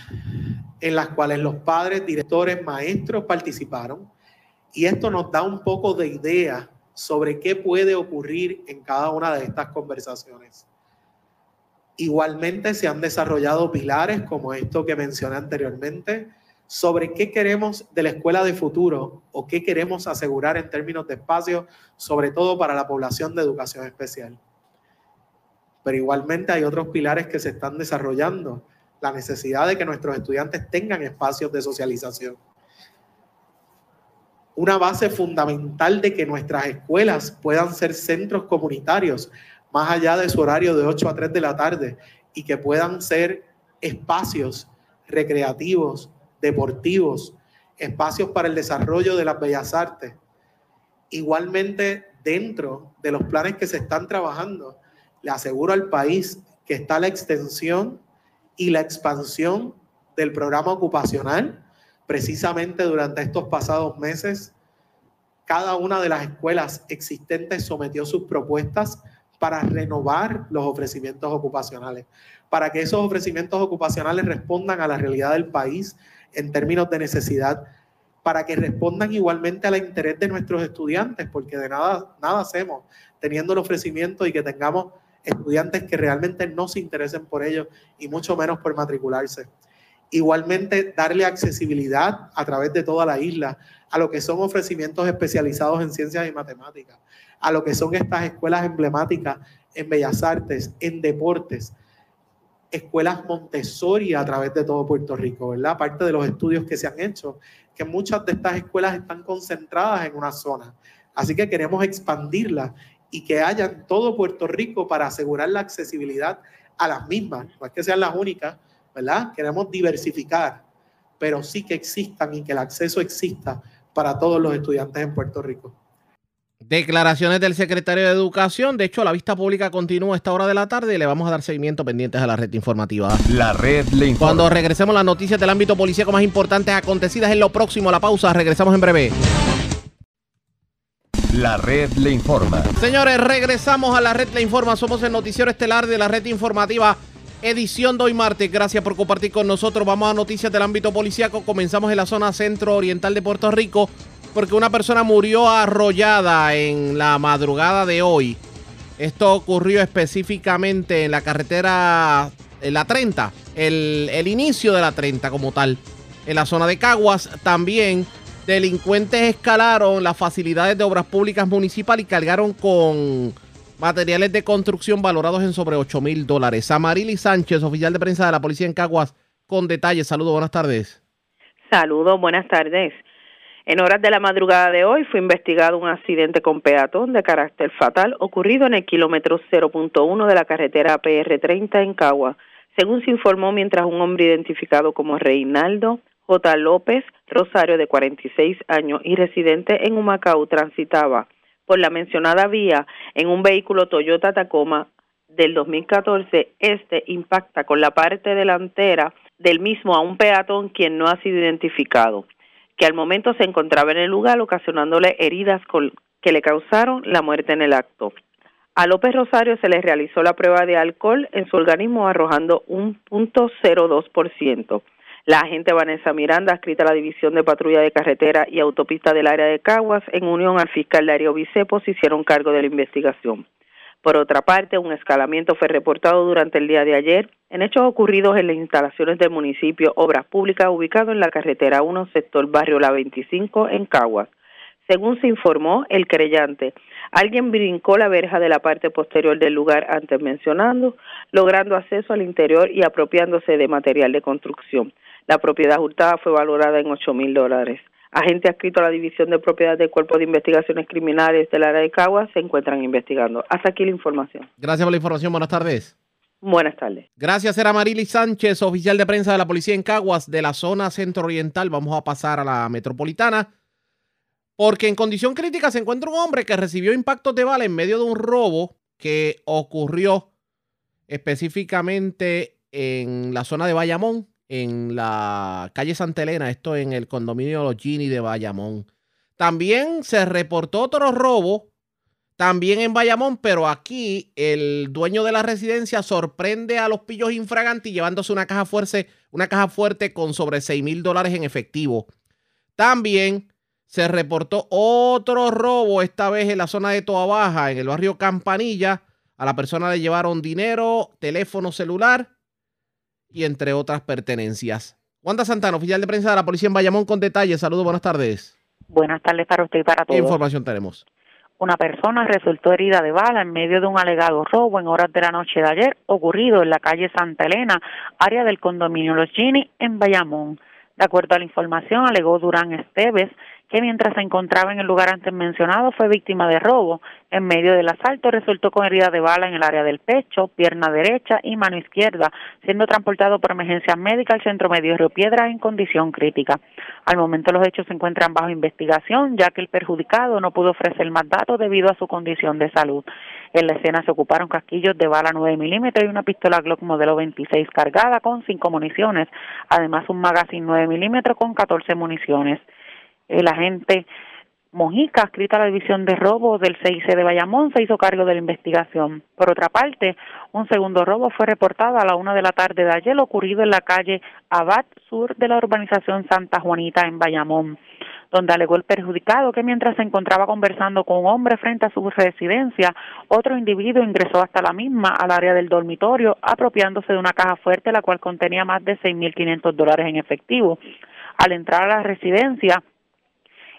en las cuales los padres, directores, maestros participaron y esto nos da un poco de idea sobre qué puede ocurrir en cada una de estas conversaciones. Igualmente se han desarrollado pilares como esto que mencioné anteriormente, sobre qué queremos de la escuela de futuro o qué queremos asegurar en términos de espacio, sobre todo para la población de educación especial. Pero igualmente hay otros pilares que se están desarrollando, la necesidad de que nuestros estudiantes tengan espacios de socialización. Una base fundamental de que nuestras escuelas puedan ser centros comunitarios, más allá de su horario de 8 a 3 de la tarde, y que puedan ser espacios recreativos, deportivos, espacios para el desarrollo de las bellas artes. Igualmente, dentro de los planes que se están trabajando, le aseguro al país que está la extensión y la expansión del programa ocupacional. Precisamente durante estos pasados meses, cada una de las escuelas existentes sometió sus propuestas para renovar los ofrecimientos ocupacionales, para que esos ofrecimientos ocupacionales respondan a la realidad del país en términos de necesidad, para que respondan igualmente al interés de nuestros estudiantes, porque de nada, nada hacemos teniendo el ofrecimiento y que tengamos estudiantes que realmente no se interesen por ello y mucho menos por matricularse. Igualmente, darle accesibilidad a través de toda la isla a lo que son ofrecimientos especializados en ciencias y matemáticas, a lo que son estas escuelas emblemáticas en bellas artes, en deportes, escuelas Montessori a través de todo Puerto Rico, ¿verdad? Aparte de los estudios que se han hecho, que muchas de estas escuelas están concentradas en una zona. Así que queremos expandirlas y que haya en todo Puerto Rico para asegurar la accesibilidad a las mismas. No es que sean las únicas, ¿verdad? Queremos diversificar, pero sí que existan y que el acceso exista para todos los estudiantes en Puerto Rico. Declaraciones del secretario de Educación. De hecho, la vista pública continúa a esta hora de la tarde y le vamos a dar seguimiento pendientes a la red informativa. La red le informa. Cuando regresemos las noticias del ámbito policíaco más importantes acontecidas en lo próximo, la pausa, regresamos en breve. La red le informa. Señores, regresamos a la red le informa. Somos el noticiero estelar de la red informativa. Edición de hoy martes. Gracias por compartir con nosotros. Vamos a noticias del ámbito policíaco. Comenzamos en la zona centro oriental de Puerto Rico porque una persona murió arrollada en la madrugada de hoy. Esto ocurrió específicamente en la carretera, en la 30, el, inicio de la 30 como tal. En la zona de Caguas también delincuentes escalaron las facilidades de obras públicas municipales y cargaron con materiales de construcción valorados en sobre 8 mil dólares. Amarili Sánchez, oficial de prensa de la policía en Caguas, con detalles. Saludos, buenas tardes. Saludos, buenas tardes. En horas de la madrugada de hoy fue investigado un accidente con peatón de carácter fatal ocurrido en el kilómetro 0.1 de la carretera PR30 en Cagua, según se informó mientras un hombre identificado como Reinaldo J. López Rosario, de 46 años y residente en Humacao, transitaba por la mencionada vía en un vehículo Toyota Tacoma del 2014. Este impacta con la parte delantera del mismo a un peatón quien no ha sido identificado que al momento se encontraba en el lugar ocasionándole heridas que le causaron la muerte en el acto. A López Rosario se le realizó la prueba de alcohol en su organismo arrojando un punto ciento. La agente Vanessa Miranda, adscrita a la División de Patrulla de Carretera y Autopista del área de Caguas, en unión al fiscal Darío se hicieron cargo de la investigación. Por otra parte, un escalamiento fue reportado durante el día de ayer en hechos ocurridos en las instalaciones del municipio Obras Públicas ubicado en la carretera 1, sector barrio La 25, en Caguas. Según se informó, el creyente, alguien brincó la verja de la parte posterior del lugar antes mencionado, logrando acceso al interior y apropiándose de material de construcción. La propiedad hurtada fue valorada en 8 mil dólares. Agentes adscritos a la División de Propiedad del Cuerpo de Investigaciones Criminales del área de Caguas se encuentran investigando. Hasta aquí la información. Gracias por la información. Buenas tardes. Buenas tardes. Gracias, era Marily Sánchez, oficial de prensa de la policía en Caguas, de la zona centro-oriental. Vamos a pasar a la metropolitana. Porque en condición crítica se encuentra un hombre que recibió impactos de bala en medio de un robo que ocurrió específicamente en la zona de Bayamón, en la calle Santa Elena, esto en el condominio Los Gini de Bayamón. También se reportó otro robo, también en Bayamón, pero aquí el dueño de la residencia sorprende a los pillos infragantes llevándose una caja fuerte, una caja fuerte con sobre 6 mil dólares en efectivo. También se reportó otro robo, esta vez en la zona de Toa Baja, en el barrio Campanilla. A la persona le llevaron dinero, teléfono celular y entre otras pertenencias. Wanda Santana, oficial de prensa de la policía en Bayamón, con detalles. Saludos, buenas tardes. Buenas tardes para usted y para todos. ¿Qué información tenemos? Una persona resultó herida de bala en medio de un alegado robo en horas de la noche de ayer, ocurrido en la calle Santa Elena, área del condominio Los Gini, en Bayamón. De acuerdo a la información, alegó Durán Esteves que mientras se encontraba en el lugar antes mencionado fue víctima de robo. En medio del asalto resultó con herida de bala en el área del pecho, pierna derecha y mano izquierda, siendo transportado por emergencia médica al Centro Medio Río Piedra en condición crítica. Al momento los hechos se encuentran bajo investigación, ya que el perjudicado no pudo ofrecer más datos debido a su condición de salud. En la escena se ocuparon casquillos de bala 9 milímetros y una pistola Glock modelo 26 cargada con cinco municiones, además un magazine 9 milímetros con 14 municiones el agente Mojica, escrita a la División de Robo del CIC de Bayamón, se hizo cargo de la investigación. Por otra parte, un segundo robo fue reportado a la una de la tarde de ayer, ocurrido en la calle Abad Sur de la urbanización Santa Juanita en Bayamón. donde alegó el perjudicado que mientras se encontraba conversando con un hombre frente a su residencia, otro individuo ingresó hasta la misma al área del dormitorio, apropiándose de una caja fuerte la cual contenía más de 6.500 dólares en efectivo. Al entrar a la residencia,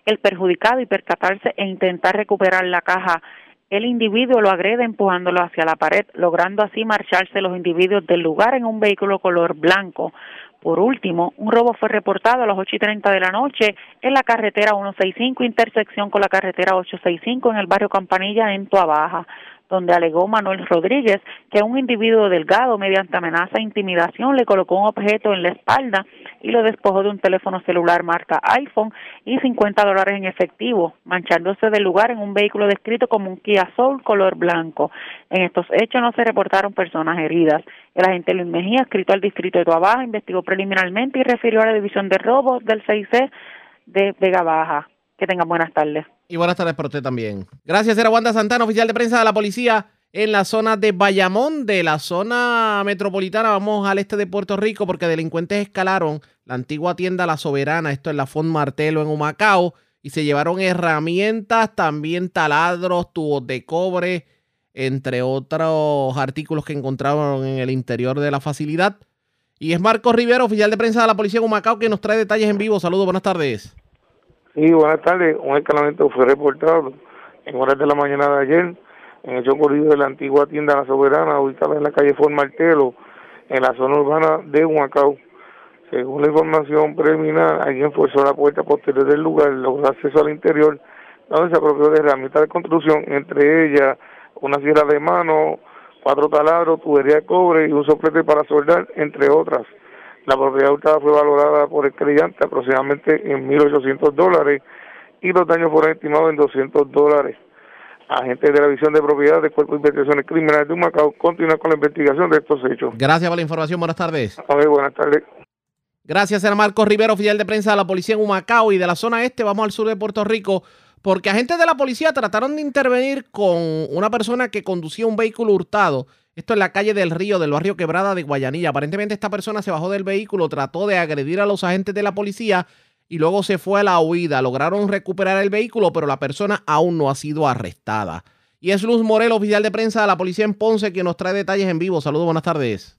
el perjudicado y percatarse e intentar recuperar la caja el individuo lo agrede empujándolo hacia la pared, logrando así marcharse los individuos del lugar en un vehículo color blanco. Por último, un robo fue reportado a las 8 y 30 de la noche en la carretera 165, intersección con la carretera 865 en el barrio Campanilla en Tuabaja donde alegó Manuel Rodríguez que un individuo delgado, mediante amenaza e intimidación, le colocó un objeto en la espalda y lo despojó de un teléfono celular marca iPhone y 50 dólares en efectivo, manchándose del lugar en un vehículo descrito como un Kia Soul color blanco. En estos hechos no se reportaron personas heridas. El agente Luis Mejía, escrito al distrito de Tuabaja, investigó preliminarmente y refirió a la división de robos del 6C de Vega Baja. Que tengan buenas tardes. Y buenas tardes para usted también. Gracias, era Wanda Santana, oficial de prensa de la policía en la zona de Bayamón, de la zona metropolitana. Vamos al este de Puerto Rico porque delincuentes escalaron la antigua tienda La Soberana, esto es la Font Martelo en Humacao, y se llevaron herramientas, también taladros, tubos de cobre, entre otros artículos que encontraron en el interior de la facilidad. Y es Marco Rivero, oficial de prensa de la policía en Humacao, que nos trae detalles en vivo. Saludos, buenas tardes. Sí, buenas tardes. Un escalamiento fue reportado en horas de la mañana de ayer en el hecho ocurrido de la antigua tienda La Soberana, ubicada en la calle Formartelo, en la zona urbana de Huacao. Según la información preliminar, alguien forzó la puerta posterior del lugar, logró acceso al interior, donde se apropió de herramientas de construcción, entre ellas una sierra de mano, cuatro taladros, tubería de cobre y un soplete para soldar, entre otras. La propiedad hurtada fue valorada por el creyente aproximadamente en 1.800 dólares y los daños fueron estimados en 200 dólares. Agentes de la Visión de Propiedad del Cuerpo de Investigaciones Criminales de Humacao continúa con la investigación de estos hechos. Gracias por la información. Buenas tardes. A ver, buenas tardes. Gracias, era Marcos Rivero, oficial de prensa de la policía en Humacao y de la zona este. Vamos al sur de Puerto Rico porque agentes de la policía trataron de intervenir con una persona que conducía un vehículo hurtado esto en la calle del Río, del barrio Quebrada de Guayanilla. Aparentemente esta persona se bajó del vehículo, trató de agredir a los agentes de la policía y luego se fue a la huida. Lograron recuperar el vehículo, pero la persona aún no ha sido arrestada. Y es Luz Morel, oficial de prensa de la policía en Ponce, quien nos trae detalles en vivo. Saludos, buenas tardes.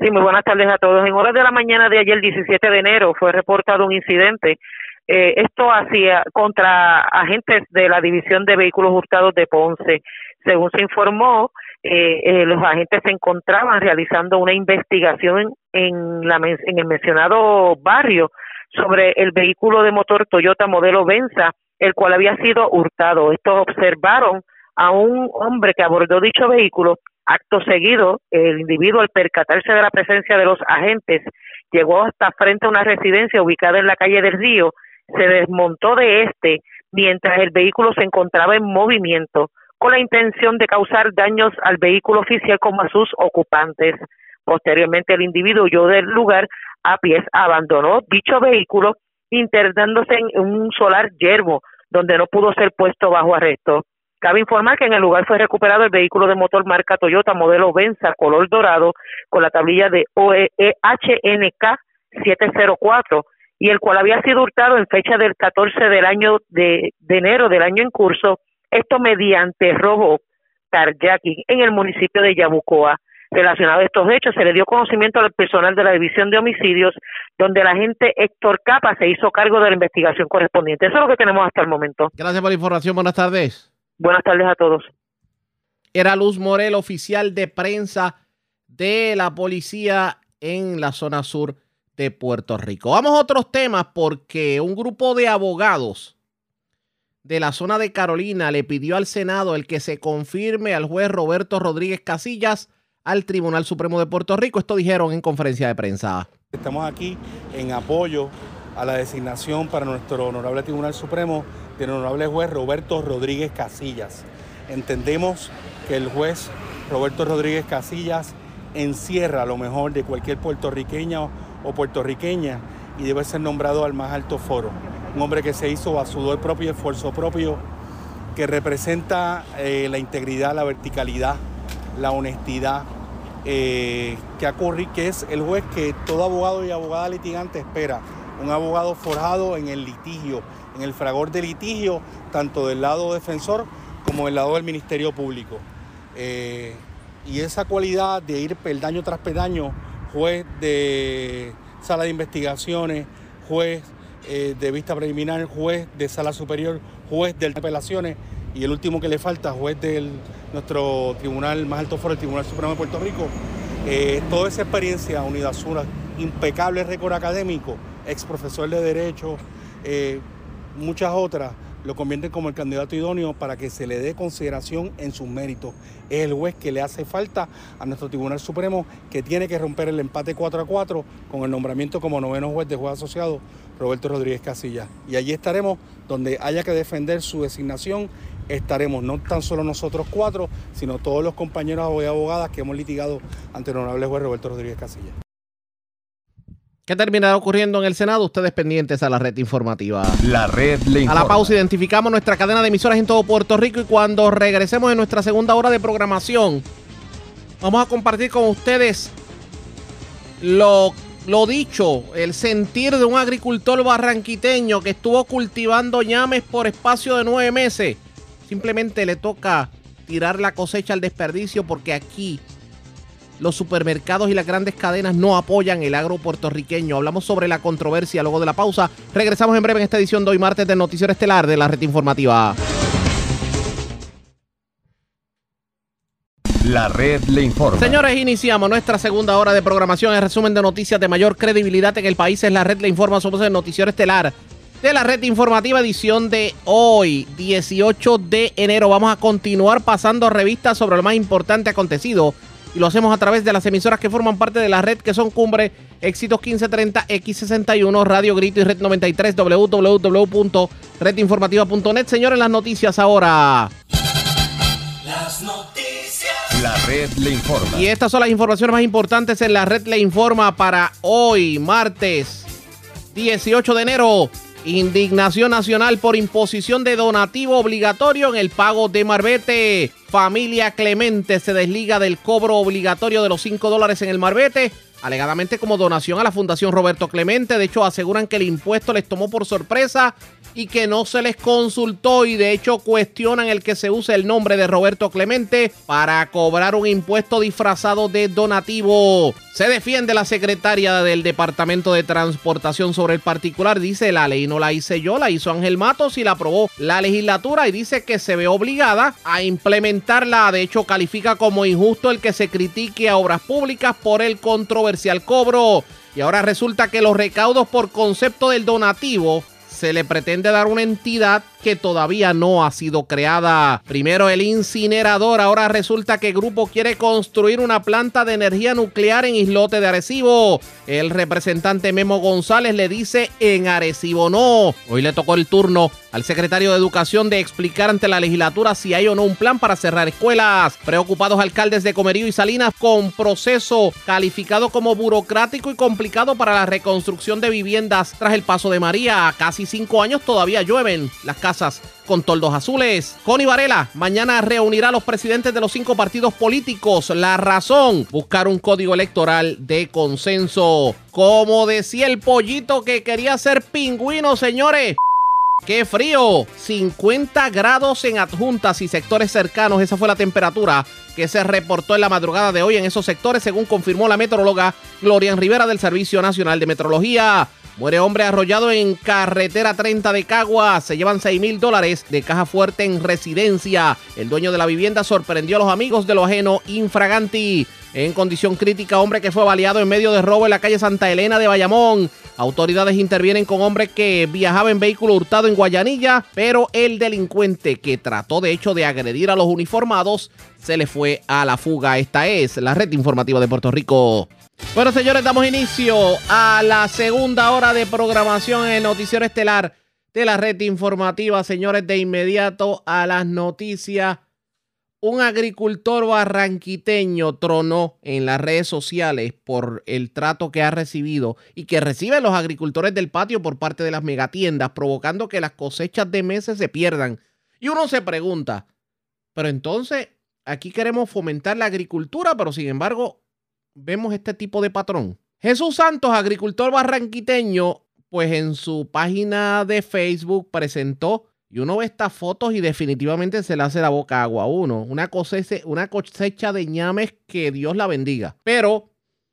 Sí, muy buenas tardes a todos. En horas de la mañana de ayer, 17 de enero, fue reportado un incidente. Eh, esto hacía contra agentes de la División de Vehículos Hurtados de Ponce. Según se informó, eh, eh, los agentes se encontraban realizando una investigación en, la, en el mencionado barrio sobre el vehículo de motor Toyota modelo Venza, el cual había sido hurtado. Estos observaron a un hombre que abordó dicho vehículo. Acto seguido, el individuo, al percatarse de la presencia de los agentes, llegó hasta frente a una residencia ubicada en la calle del Río, se desmontó de este mientras el vehículo se encontraba en movimiento con la intención de causar daños al vehículo oficial como a sus ocupantes. Posteriormente, el individuo huyó del lugar a pies, abandonó dicho vehículo, internándose en un solar yermo, donde no pudo ser puesto bajo arresto. Cabe informar que en el lugar fue recuperado el vehículo de motor marca Toyota modelo Venza color dorado con la tablilla de OEHNK 704 y el cual había sido hurtado en fecha del 14 del año de enero del año en curso esto mediante robo carjacking en el municipio de Yabucoa. Relacionado a estos hechos, se le dio conocimiento al personal de la División de Homicidios, donde la agente Héctor Capa se hizo cargo de la investigación correspondiente. Eso es lo que tenemos hasta el momento. Gracias por la información. Buenas tardes. Buenas tardes a todos. Era Luz Morel, oficial de prensa de la policía en la zona sur de Puerto Rico. Vamos a otros temas porque un grupo de abogados de la zona de Carolina le pidió al Senado el que se confirme al juez Roberto Rodríguez Casillas al Tribunal Supremo de Puerto Rico. Esto dijeron en conferencia de prensa. Estamos aquí en apoyo a la designación para nuestro honorable Tribunal Supremo del honorable juez Roberto Rodríguez Casillas. Entendemos que el juez Roberto Rodríguez Casillas encierra lo mejor de cualquier puertorriqueña o puertorriqueña y debe ser nombrado al más alto foro un hombre que se hizo a sudor propio esfuerzo propio, que representa eh, la integridad, la verticalidad, la honestidad, eh, que, que es el juez que todo abogado y abogada litigante espera un abogado forjado en el litigio, en el fragor de litigio, tanto del lado defensor como del lado del Ministerio Público. Eh, y esa cualidad de ir peldaño tras peldaño, juez de sala de investigaciones, juez eh, de vista preliminar, juez de sala superior, juez de apelaciones y el último que le falta, juez de nuestro tribunal más alto foro, el Tribunal Supremo de Puerto Rico. Eh, toda esa experiencia, Unidad Sur, impecable récord académico, ex profesor de Derecho, eh, muchas otras, lo convierten como el candidato idóneo para que se le dé consideración en sus méritos. Es el juez que le hace falta a nuestro Tribunal Supremo que tiene que romper el empate 4 a 4 con el nombramiento como noveno juez de juez asociado Roberto Rodríguez Casilla. Y allí estaremos donde haya que defender su designación. Estaremos no tan solo nosotros cuatro, sino todos los compañeros y abogadas que hemos litigado ante el honorable juez Roberto Rodríguez Casilla. ¿Qué terminará ocurriendo en el Senado? Ustedes pendientes a la red informativa. La red le A la pausa identificamos nuestra cadena de emisoras en todo Puerto Rico y cuando regresemos en nuestra segunda hora de programación, vamos a compartir con ustedes lo, lo dicho, el sentir de un agricultor barranquiteño que estuvo cultivando ñames por espacio de nueve meses. Simplemente le toca tirar la cosecha al desperdicio porque aquí los supermercados y las grandes cadenas no apoyan el agro puertorriqueño. Hablamos sobre la controversia luego de la pausa. Regresamos en breve en esta edición de hoy martes del Noticiero Estelar de la Red Informativa. La red le informa. Señores, iniciamos nuestra segunda hora de programación. El resumen de noticias de mayor credibilidad en el país es la red le informa. Somos el Noticiero Estelar de la red informativa edición de hoy, 18 de enero. Vamos a continuar pasando revistas sobre lo más importante acontecido y lo hacemos a través de las emisoras que forman parte de la red que son Cumbre, Éxitos 1530, X61, Radio Grito y Red 93, www.redinformativa.net. Señores, las noticias ahora. La red le informa. Y estas son las informaciones más importantes en la red le informa para hoy, martes 18 de enero. Indignación nacional por imposición de donativo obligatorio en el pago de Marbete. Familia Clemente se desliga del cobro obligatorio de los 5 dólares en el Marbete, alegadamente como donación a la Fundación Roberto Clemente. De hecho, aseguran que el impuesto les tomó por sorpresa y que no se les consultó y de hecho cuestionan el que se use el nombre de Roberto Clemente para cobrar un impuesto disfrazado de donativo. Se defiende la secretaria del Departamento de Transportación sobre el particular. Dice la ley no la hice yo, la hizo Ángel Matos y la aprobó la legislatura y dice que se ve obligada a implementarla. De hecho, califica como injusto el que se critique a obras públicas por el controversial cobro. Y ahora resulta que los recaudos por concepto del donativo se le pretende dar una entidad que todavía no ha sido creada. Primero el incinerador, ahora resulta que el grupo quiere construir una planta de energía nuclear en Islote de Arecibo. El representante Memo González le dice en Arecibo no. Hoy le tocó el turno al secretario de Educación de explicar ante la legislatura si hay o no un plan para cerrar escuelas. Preocupados alcaldes de Comerío y Salinas con proceso calificado como burocrático y complicado para la reconstrucción de viviendas tras el paso de María. Casi cinco años todavía llueven las con toldos azules. Connie Varela mañana reunirá a los presidentes de los cinco partidos políticos. La razón, buscar un código electoral de consenso. Como decía el pollito que quería ser pingüino, señores. ¡Qué frío! 50 grados en adjuntas y sectores cercanos. Esa fue la temperatura que se reportó en la madrugada de hoy en esos sectores, según confirmó la meteoróloga Glorian Rivera del Servicio Nacional de Meteorología. Muere hombre arrollado en carretera 30 de Caguas. Se llevan 6 mil dólares de caja fuerte en residencia. El dueño de la vivienda sorprendió a los amigos de lo ajeno infraganti. En condición crítica, hombre que fue baleado en medio de robo en la calle Santa Elena de Bayamón. Autoridades intervienen con hombre que viajaba en vehículo hurtado en Guayanilla, pero el delincuente que trató de hecho de agredir a los uniformados se le fue a la fuga. Esta es la red informativa de Puerto Rico. Bueno, señores, damos inicio a la segunda hora de programación en el noticiero estelar de la red informativa. Señores, de inmediato a las noticias. Un agricultor barranquiteño tronó en las redes sociales por el trato que ha recibido y que reciben los agricultores del patio por parte de las megatiendas, provocando que las cosechas de meses se pierdan. Y uno se pregunta, pero entonces aquí queremos fomentar la agricultura, pero sin embargo vemos este tipo de patrón. Jesús Santos, agricultor barranquiteño, pues en su página de Facebook presentó y uno ve estas fotos y definitivamente se le hace la boca agua a uno. Una cosecha, una cosecha de ñames que Dios la bendiga. Pero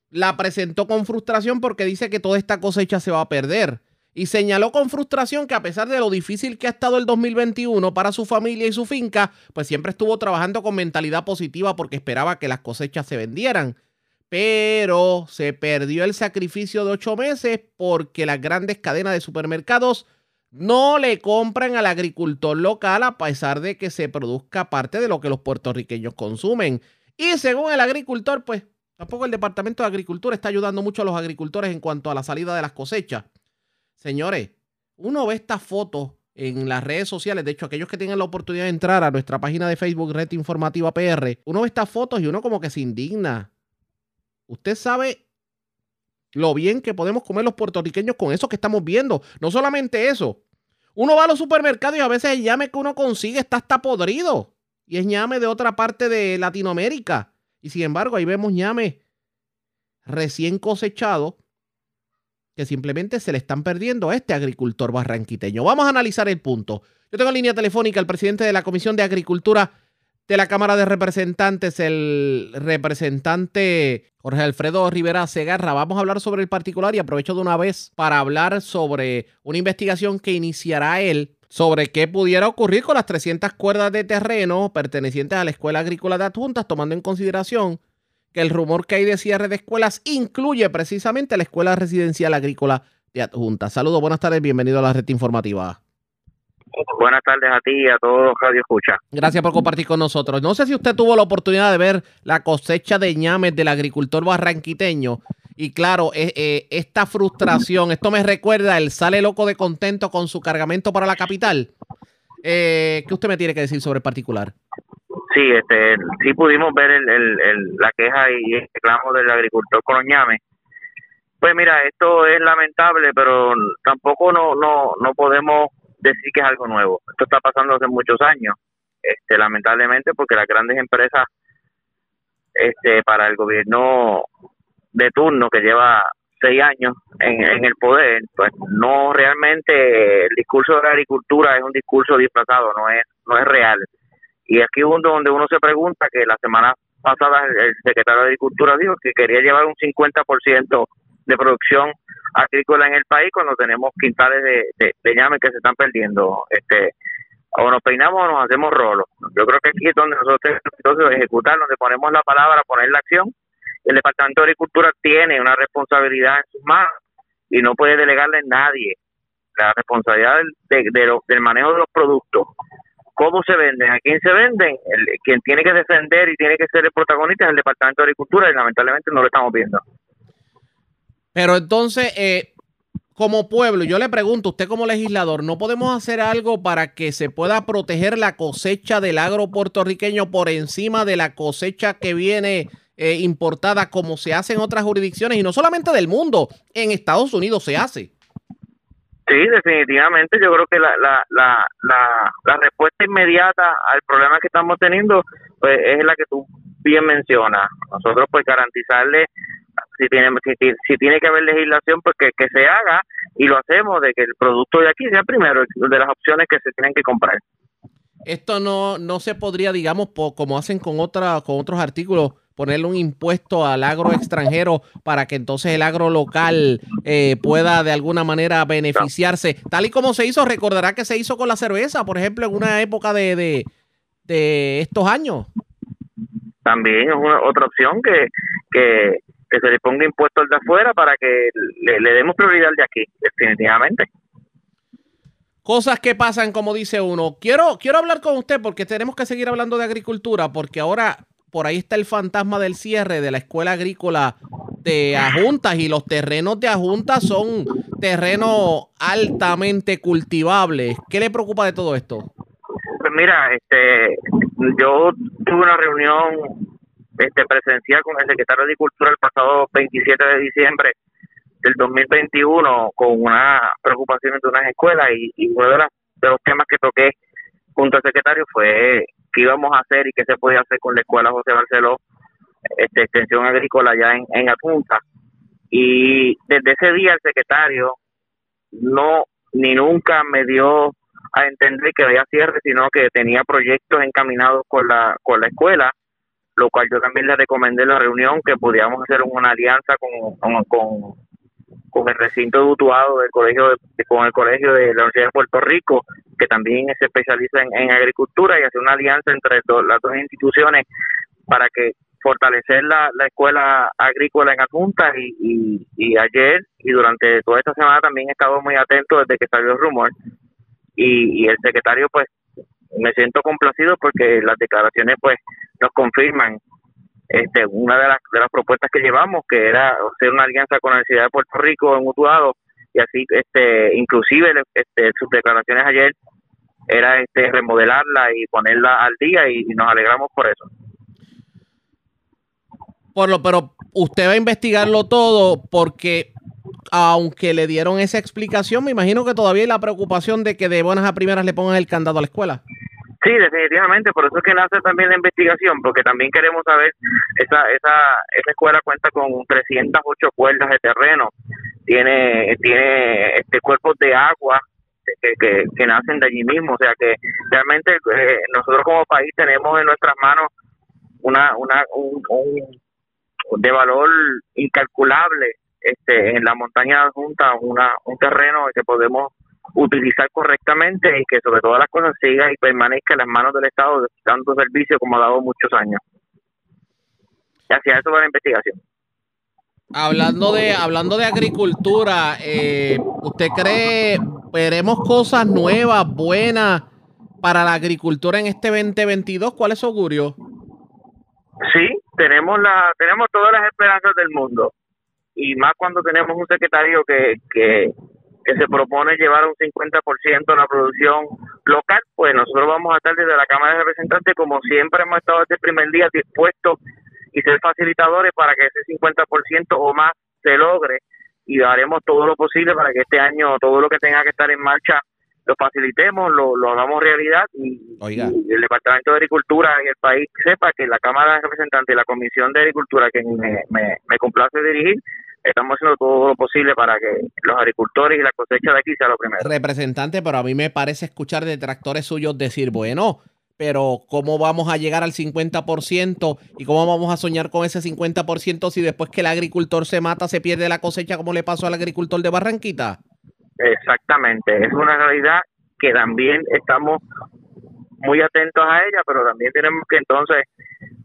la presentó con frustración porque dice que toda esta cosecha se va a perder. Y señaló con frustración que a pesar de lo difícil que ha estado el 2021 para su familia y su finca, pues siempre estuvo trabajando con mentalidad positiva porque esperaba que las cosechas se vendieran. Pero se perdió el sacrificio de ocho meses porque las grandes cadenas de supermercados no le compran al agricultor local a pesar de que se produzca parte de lo que los puertorriqueños consumen. Y según el agricultor, pues tampoco el Departamento de Agricultura está ayudando mucho a los agricultores en cuanto a la salida de las cosechas. Señores, uno ve estas fotos en las redes sociales, de hecho, aquellos que tengan la oportunidad de entrar a nuestra página de Facebook, Red Informativa PR, uno ve estas fotos y uno como que se indigna. Usted sabe lo bien que podemos comer los puertorriqueños con eso que estamos viendo. No solamente eso, uno va a los supermercados y a veces el ñame que uno consigue está hasta podrido. Y es ñame de otra parte de Latinoamérica. Y sin embargo, ahí vemos ñame recién cosechado que simplemente se le están perdiendo a este agricultor barranquiteño. Vamos a analizar el punto. Yo tengo en línea telefónica al presidente de la Comisión de Agricultura de la Cámara de Representantes, el representante Jorge Alfredo Rivera Segarra. Vamos a hablar sobre el particular y aprovecho de una vez para hablar sobre una investigación que iniciará él sobre qué pudiera ocurrir con las 300 cuerdas de terreno pertenecientes a la Escuela Agrícola de Adjuntas, tomando en consideración que el rumor que hay de cierre de escuelas incluye precisamente la Escuela Residencial Agrícola de Adjuntas. Saludos, buenas tardes, bienvenido a la red informativa. Buenas tardes a ti y a todos los Radio Escucha. Gracias por compartir con nosotros. No sé si usted tuvo la oportunidad de ver la cosecha de ñames del agricultor barranquiteño. Y claro, eh, eh, esta frustración, esto me recuerda el sale loco de contento con su cargamento para la capital. Eh, ¿Qué usted me tiene que decir sobre el particular? Sí, este, sí pudimos ver el, el, la queja y el reclamo del agricultor con los ñames. Pues mira, esto es lamentable, pero tampoco no, no, no podemos decir que es algo nuevo. Esto está pasando hace muchos años, este, lamentablemente, porque las grandes empresas, este, para el gobierno de turno que lleva seis años en, el poder, pues no realmente el discurso de la agricultura es un discurso disfrazado, no es, no es real. Y aquí es donde uno se pregunta que la semana pasada el secretario de Agricultura dijo que quería llevar un 50% de producción agrícola en el país cuando tenemos quintales de, de, llame que se están perdiendo. este O nos peinamos o nos hacemos rolos. Yo creo que aquí es donde nosotros entonces ejecutar, donde ponemos la palabra, poner la acción. El Departamento de Agricultura tiene una responsabilidad en sus manos y no puede delegarle a nadie la responsabilidad del, del manejo de los productos cómo se venden, a quién se venden, el, quien tiene que defender y tiene que ser el protagonista es el Departamento de Agricultura y lamentablemente no lo estamos viendo. Pero entonces, eh, como pueblo, yo le pregunto, usted como legislador, ¿no podemos hacer algo para que se pueda proteger la cosecha del agro puertorriqueño por encima de la cosecha que viene eh, importada como se hace en otras jurisdicciones y no solamente del mundo, en Estados Unidos se hace? Sí, definitivamente. Yo creo que la, la, la, la, la respuesta inmediata al problema que estamos teniendo pues, es la que tú bien mencionas. Nosotros, pues, garantizarle si tiene, si, tiene que haber legislación, pues que, se haga y lo hacemos de que el producto de aquí sea primero de las opciones que se tienen que comprar. Esto no, no se podría, digamos, como hacen con, otra, con otros artículos, ponerle un impuesto al agro extranjero para que entonces el agro local eh, pueda de alguna manera beneficiarse. Tal y como se hizo, recordará que se hizo con la cerveza, por ejemplo, en una época de, de, de estos años. También es una, otra opción que, que que se le ponga impuesto al de afuera para que le, demos prioridad al de aquí, definitivamente. Cosas que pasan, como dice uno. Quiero, quiero hablar con usted porque tenemos que seguir hablando de agricultura, porque ahora por ahí está el fantasma del cierre de la escuela agrícola de Ajuntas y los terrenos de Ajuntas son terrenos altamente cultivables. ¿Qué le preocupa de todo esto? Pues mira, este, yo tuve una reunión este, presencial con el secretario de Agricultura el pasado 27 de diciembre del 2021 con una preocupación de unas escuelas y, uno de, los temas que toqué junto al secretario fue qué íbamos a hacer y qué se podía hacer con la escuela José Barceló, este, extensión agrícola ya en, en Adjunta. Y desde ese día el secretario no ni nunca me dio a entender que había cierre, sino que tenía proyectos encaminados con la, con la escuela, lo cual yo también le recomendé en la reunión que pudiéramos hacer una alianza con, con, el recinto de Utuado del colegio de, con el colegio de la Universidad de Puerto Rico, que también se especializa en, agricultura y hacer una alianza entre las dos instituciones para que fortalecer la, la escuela agrícola en Adjunta y, y, y ayer y durante toda esta semana también he estado muy atento desde que salió el rumor y, el secretario pues me siento complacido porque las declaraciones pues nos confirman este una de las, de las propuestas que llevamos que era hacer una alianza con la Universidad de Puerto Rico en Utuado y así este inclusive este, sus declaraciones ayer era este remodelarla y ponerla al día y, nos alegramos por eso por lo pero usted va a investigarlo todo porque aunque le dieron esa explicación, me imagino que todavía hay la preocupación de que de buenas a primeras le pongan el candado a la escuela. Sí, definitivamente, por eso es que nace también la investigación, porque también queremos saber, esa, esa, esa escuela cuenta con 308 cuerdas de terreno, tiene, tiene este cuerpos de agua que, que, que nacen de allí mismo, o sea que realmente eh, nosotros como país tenemos en nuestras manos una, una, un, un de valor incalculable este, en la montaña junta una, un terreno que podemos utilizar correctamente y que sobre todas las cosas siga y permanezca en las manos del Estado dando servicio como ha dado muchos años. Y hacia eso va la investigación. Hablando de, hablando de agricultura, eh, ¿usted cree veremos cosas nuevas, buenas para la agricultura en este 2022? ¿Cuál es su augurio? Sí, tenemos la, tenemos todas las esperanzas del mundo y más cuando tenemos un secretario que, que, se propone llevar un 50% de la producción local, pues nosotros vamos a estar desde la Cámara de Representantes, como siempre hemos estado desde el primer día, dispuestos y ser facilitadores para que ese 50% o más se logre. Y haremos todo lo posible para que este año todo lo que tenga que estar en marcha lo facilitemos, lo, lo hagamos realidad y, el Departamento de Agricultura y el país sepa que la Cámara de Representantes y la Comisión de Agricultura que me, me, me complace dirigir estamos haciendo todo lo posible para que los agricultores y la cosecha de aquí sea lo primero. Representante, pero a mí me parece escuchar detractores suyos decir, bueno, pero ¿cómo vamos a llegar al 50% y cómo vamos a soñar con ese 50% si después que el agricultor se mata se pierde la cosecha como le pasó al agricultor de Barranquita? Exactamente, es una realidad que también estamos muy atentos a ella, pero también tenemos que entonces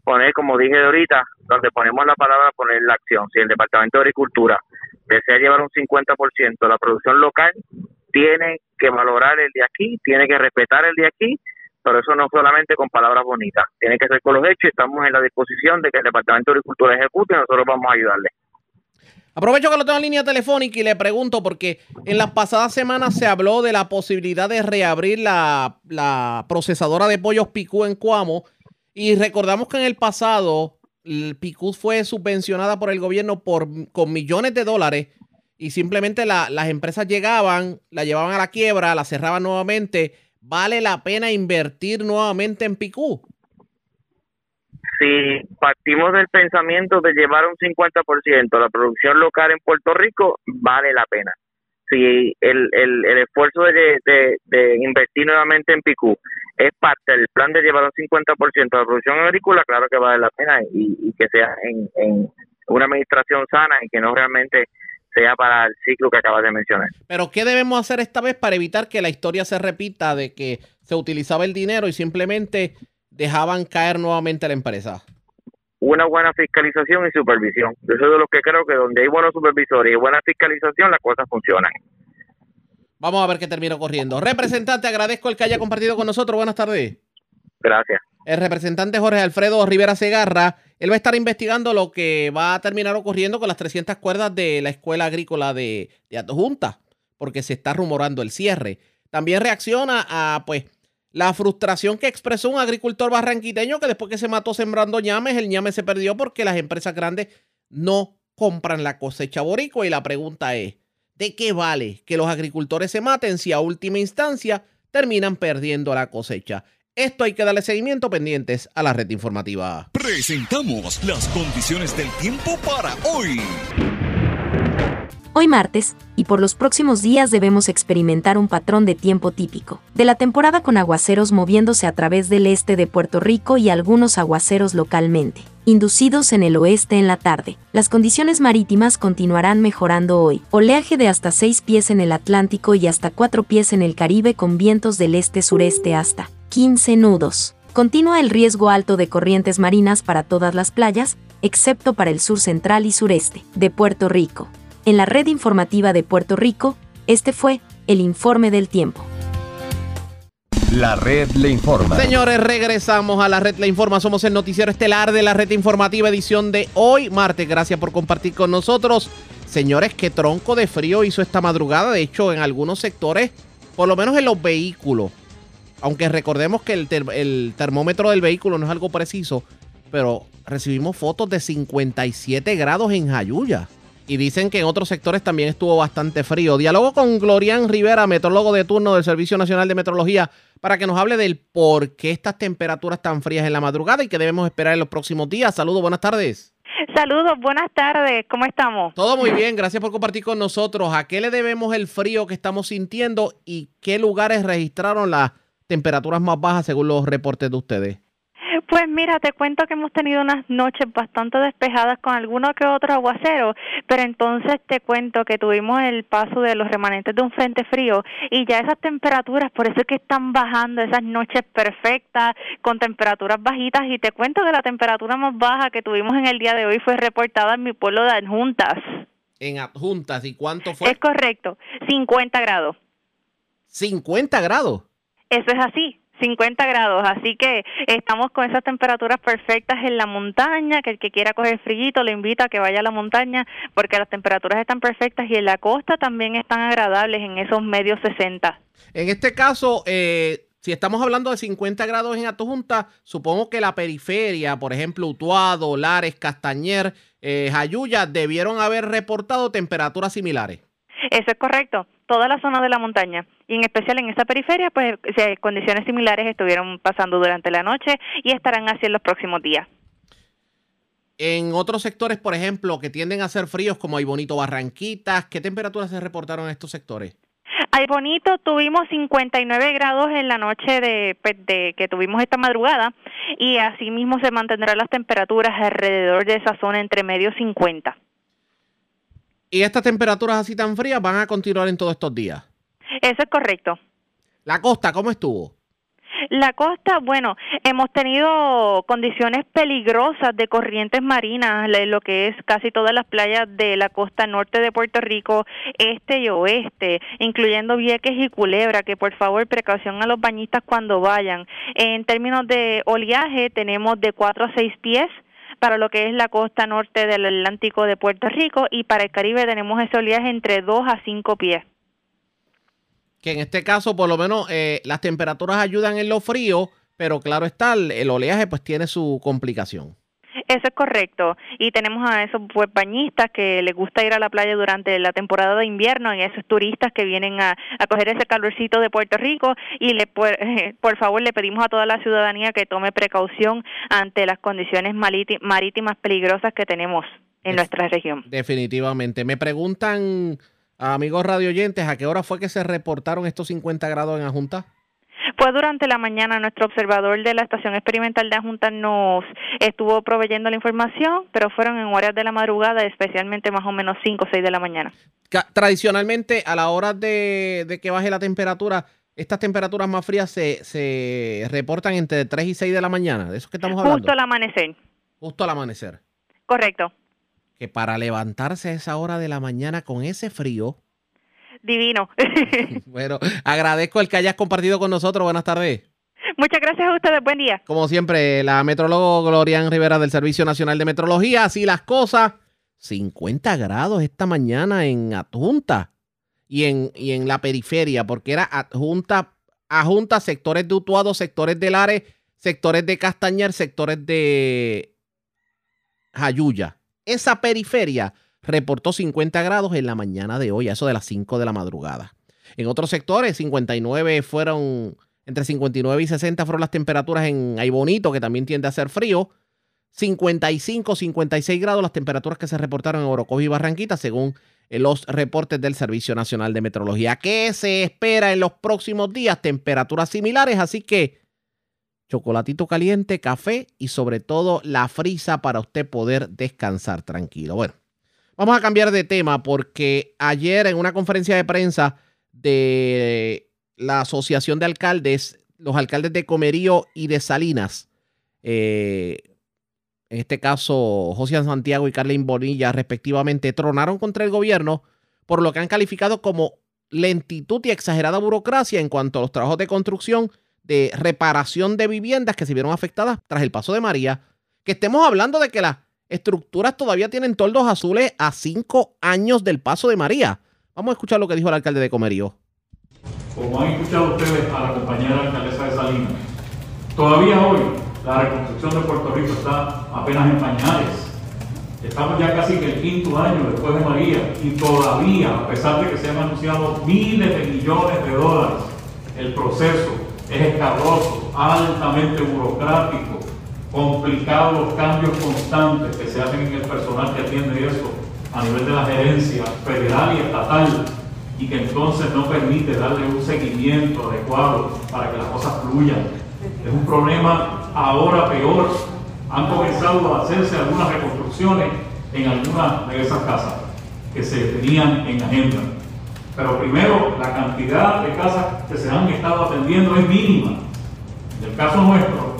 poner, como dije de ahorita, donde ponemos la palabra, poner la acción. Si el Departamento de Agricultura desea llevar un 50% de la producción local, tiene que valorar el de aquí, tiene que respetar el de aquí, pero eso no solamente con palabras bonitas, tiene que ser con los hechos. Estamos en la disposición de que el Departamento de Agricultura ejecute y nosotros vamos a ayudarle. Aprovecho que lo tengo en línea telefónica y le pregunto, porque en las pasadas semanas se habló de la posibilidad de reabrir la, procesadora de pollos Picú en Cuamo y recordamos que en el pasado el Picú fue subvencionada por el gobierno por, con millones de dólares y simplemente las empresas llegaban, la llevaban a la quiebra, la cerraban nuevamente. ¿Vale la pena invertir nuevamente en Picú? Si partimos del pensamiento de llevar un 50% a la producción local en Puerto Rico, vale la pena. Si el, el, el esfuerzo de, de, de invertir nuevamente en Picú es parte del plan de llevar un 50% de la producción agrícola, claro que vale la pena y, que sea en, una administración sana y que no realmente sea para el ciclo que acabas de mencionar. Pero ¿qué debemos hacer esta vez para evitar que la historia se repita de que se utilizaba el dinero y simplemente dejaban caer nuevamente la empresa? Una buena fiscalización y supervisión. Yo soy de los que creo que donde hay buenos supervisores y buena fiscalización, las cosas funcionan. Vamos a ver qué termino corriendo. Representante, agradezco el que haya compartido con nosotros. Buenas tardes. Gracias. El representante Jorge Alfredo Rivera Segarra, él va a estar investigando lo que va a terminar ocurriendo con las 300 cuerdas de la Escuela Agrícola de, de Adjunta, porque se está rumorando el cierre. También reacciona a, pues, la frustración que expresó un agricultor barranquiteño que después que se mató sembrando ñames, el ñame se perdió porque las empresas grandes no compran la cosecha boricua y la pregunta es, ¿De qué vale que los agricultores se maten si a última instancia terminan perdiendo la cosecha? Esto hay que darle seguimiento pendientes a la red informativa. Presentamos las condiciones del tiempo para hoy. Hoy martes, y por los próximos días debemos experimentar un patrón de tiempo típico, de la temporada con aguaceros moviéndose a través del este de Puerto Rico y algunos aguaceros localmente, inducidos en el oeste en la tarde. Las condiciones marítimas continuarán mejorando hoy, oleaje de hasta 6 pies en el Atlántico y hasta 4 pies en el Caribe con vientos del este-sureste hasta 15 nudos. Continúa el riesgo alto de corrientes marinas para todas las playas, excepto para el sur central y sureste de Puerto Rico. En la red informativa de Puerto Rico, este fue el informe del tiempo. La red le informa. Señores, regresamos a la red le informa. Somos el noticiero estelar de la red informativa edición de hoy, martes. Gracias por compartir con nosotros. Señores, qué tronco de frío hizo esta madrugada. De hecho, en algunos sectores, por lo menos en los vehículos, aunque recordemos que el, el termómetro del vehículo no es algo preciso, pero recibimos fotos de 57 grados en Jayuya. Y dicen que en otros sectores también estuvo bastante frío. Diálogo con Glorian Rivera, metrólogo de turno del Servicio Nacional de Metrología, para que nos hable del por qué estas temperaturas tan frías en la madrugada y que debemos esperar en los próximos días. Saludos, buenas tardes. Saludos, buenas tardes, ¿cómo estamos? Todo muy bien, gracias por compartir con nosotros. ¿A qué le debemos el frío que estamos sintiendo y qué lugares registraron las temperaturas más bajas según los reportes de ustedes? Pues mira, te cuento que hemos tenido unas noches bastante despejadas con alguno que otro aguacero, pero entonces te cuento que tuvimos el paso de los remanentes de un frente frío y ya esas temperaturas, por eso es que están bajando esas noches perfectas con temperaturas bajitas y te cuento que la temperatura más baja que tuvimos en el día de hoy fue reportada en mi pueblo de Adjuntas. En Adjuntas, ¿y cuánto fue? Es correcto, 50 grados. 50 grados. Eso es así. 50 grados, así que estamos con esas temperaturas perfectas en la montaña, que el que quiera coger frío lo invita a que vaya a la montaña porque las temperaturas están perfectas y en la costa también están agradables en esos medios 60. En este caso, eh, si estamos hablando de 50 grados en Atojunta, supongo que la periferia, por ejemplo, Utuado, Lares, Castañer, eh, Jayuya, debieron haber reportado temperaturas similares. Eso es correcto, toda la zona de la montaña y en especial en esa periferia, pues condiciones similares estuvieron pasando durante la noche y estarán así en los próximos días. En otros sectores, por ejemplo, que tienden a ser fríos, como hay Bonito Barranquitas, ¿qué temperaturas se reportaron en estos sectores? Ay, bonito, tuvimos 59 grados en la noche pues, de, que tuvimos esta madrugada y así mismo se mantendrán las temperaturas alrededor de esa zona entre medio 50. ¿Y estas temperaturas así tan frías van a continuar en todos estos días? Eso es correcto. ¿La costa cómo estuvo? La costa, bueno, hemos tenido condiciones peligrosas de corrientes marinas, lo que es casi todas las playas de la costa norte de Puerto Rico, este y oeste, incluyendo Vieques y Culebra, que por favor precaución a los bañistas cuando vayan. En términos de oleaje, tenemos de 4 a 6 pies para lo que es la costa norte del Atlántico de Puerto Rico y para el Caribe tenemos ese oleaje entre 2 a 5 pies. Que en este caso, por lo menos, eh, las temperaturas ayudan en lo frío, pero claro está, el oleaje pues tiene su complicación. Eso es correcto. Y tenemos a esos pues, bañistas que les gusta ir a la playa durante la temporada de invierno, y esos turistas que vienen a, a coger ese calorcito de Puerto Rico. Y le, por, por, favor le pedimos a toda la ciudadanía que tome precaución ante las condiciones marítimas peligrosas que tenemos en nuestra región. Definitivamente. Me preguntan, amigos radioyentes, ¿a qué hora fue que se reportaron estos 50 grados en la Junta? Fue durante la mañana nuestro observador de la Estación Experimental de Junta nos estuvo proveyendo la información, pero fueron en horas de la madrugada, especialmente más o menos 5 o 6 de la mañana. Tradicionalmente, a la hora de, que baje la temperatura, estas temperaturas más frías se, se reportan entre 3 y 6 de la mañana. ¿De eso que estamos hablando? Justo al amanecer. Justo al amanecer. Correcto. Que para levantarse a esa hora de la mañana con ese frío, divino. bueno, agradezco el que hayas compartido con nosotros. Buenas tardes. Muchas gracias a ustedes. Buen día. Como siempre, la metrólogo Glorian Rivera del Servicio Nacional de Metrología. Así las cosas. 50 grados esta mañana en Adjunta y en, y en la periferia, porque era adjunta, adjunta sectores de Utuado, sectores de Lares, sectores de Castañer, sectores de Jayuya. Esa periferia reportó 50 grados en la mañana de hoy, a eso de las 5 de la madrugada. En otros sectores, 59 fueron, entre 59 y 60 fueron las temperaturas en Aybonito, que también tiende a ser frío. 55, 56 grados las temperaturas que se reportaron en Orocovi y Barranquita, según los reportes del Servicio Nacional de Meteorología. ¿Qué se espera en los próximos días? Temperaturas similares, así que chocolatito caliente, café y sobre todo la frisa para usted poder descansar tranquilo. Bueno, vamos a cambiar de tema porque ayer en una conferencia de prensa de la Asociación de Alcaldes, los alcaldes de Comerío y de Salinas, eh, en este caso José Santiago y Carlin Bonilla respectivamente, tronaron contra el gobierno por lo que han calificado como lentitud y exagerada burocracia en cuanto a los trabajos de construcción de reparación de viviendas que se vieron afectadas tras el paso de María. Que estemos hablando de que las estructuras todavía tienen toldos azules a cinco años del paso de María. Vamos a escuchar lo que dijo el alcalde de Comerío. Como han escuchado ustedes a la compañera alcaldesa de Salinas, todavía hoy la reconstrucción de Puerto Rico está apenas en pañales. Estamos ya casi en el quinto año después de María y todavía, a pesar de que se han anunciado miles de millones de dólares, el proceso es escabroso, altamente burocrático, complicado los cambios constantes que se hacen en el personal que atiende eso a nivel de la gerencia federal y estatal y que entonces no permite darle un seguimiento adecuado para que las cosas fluyan. Es un problema ahora peor. Han comenzado a hacerse algunas reconstrucciones en algunas de esas casas que se tenían en agenda. Pero primero, la cantidad de casas que se han estado atendiendo es mínima. En el caso nuestro,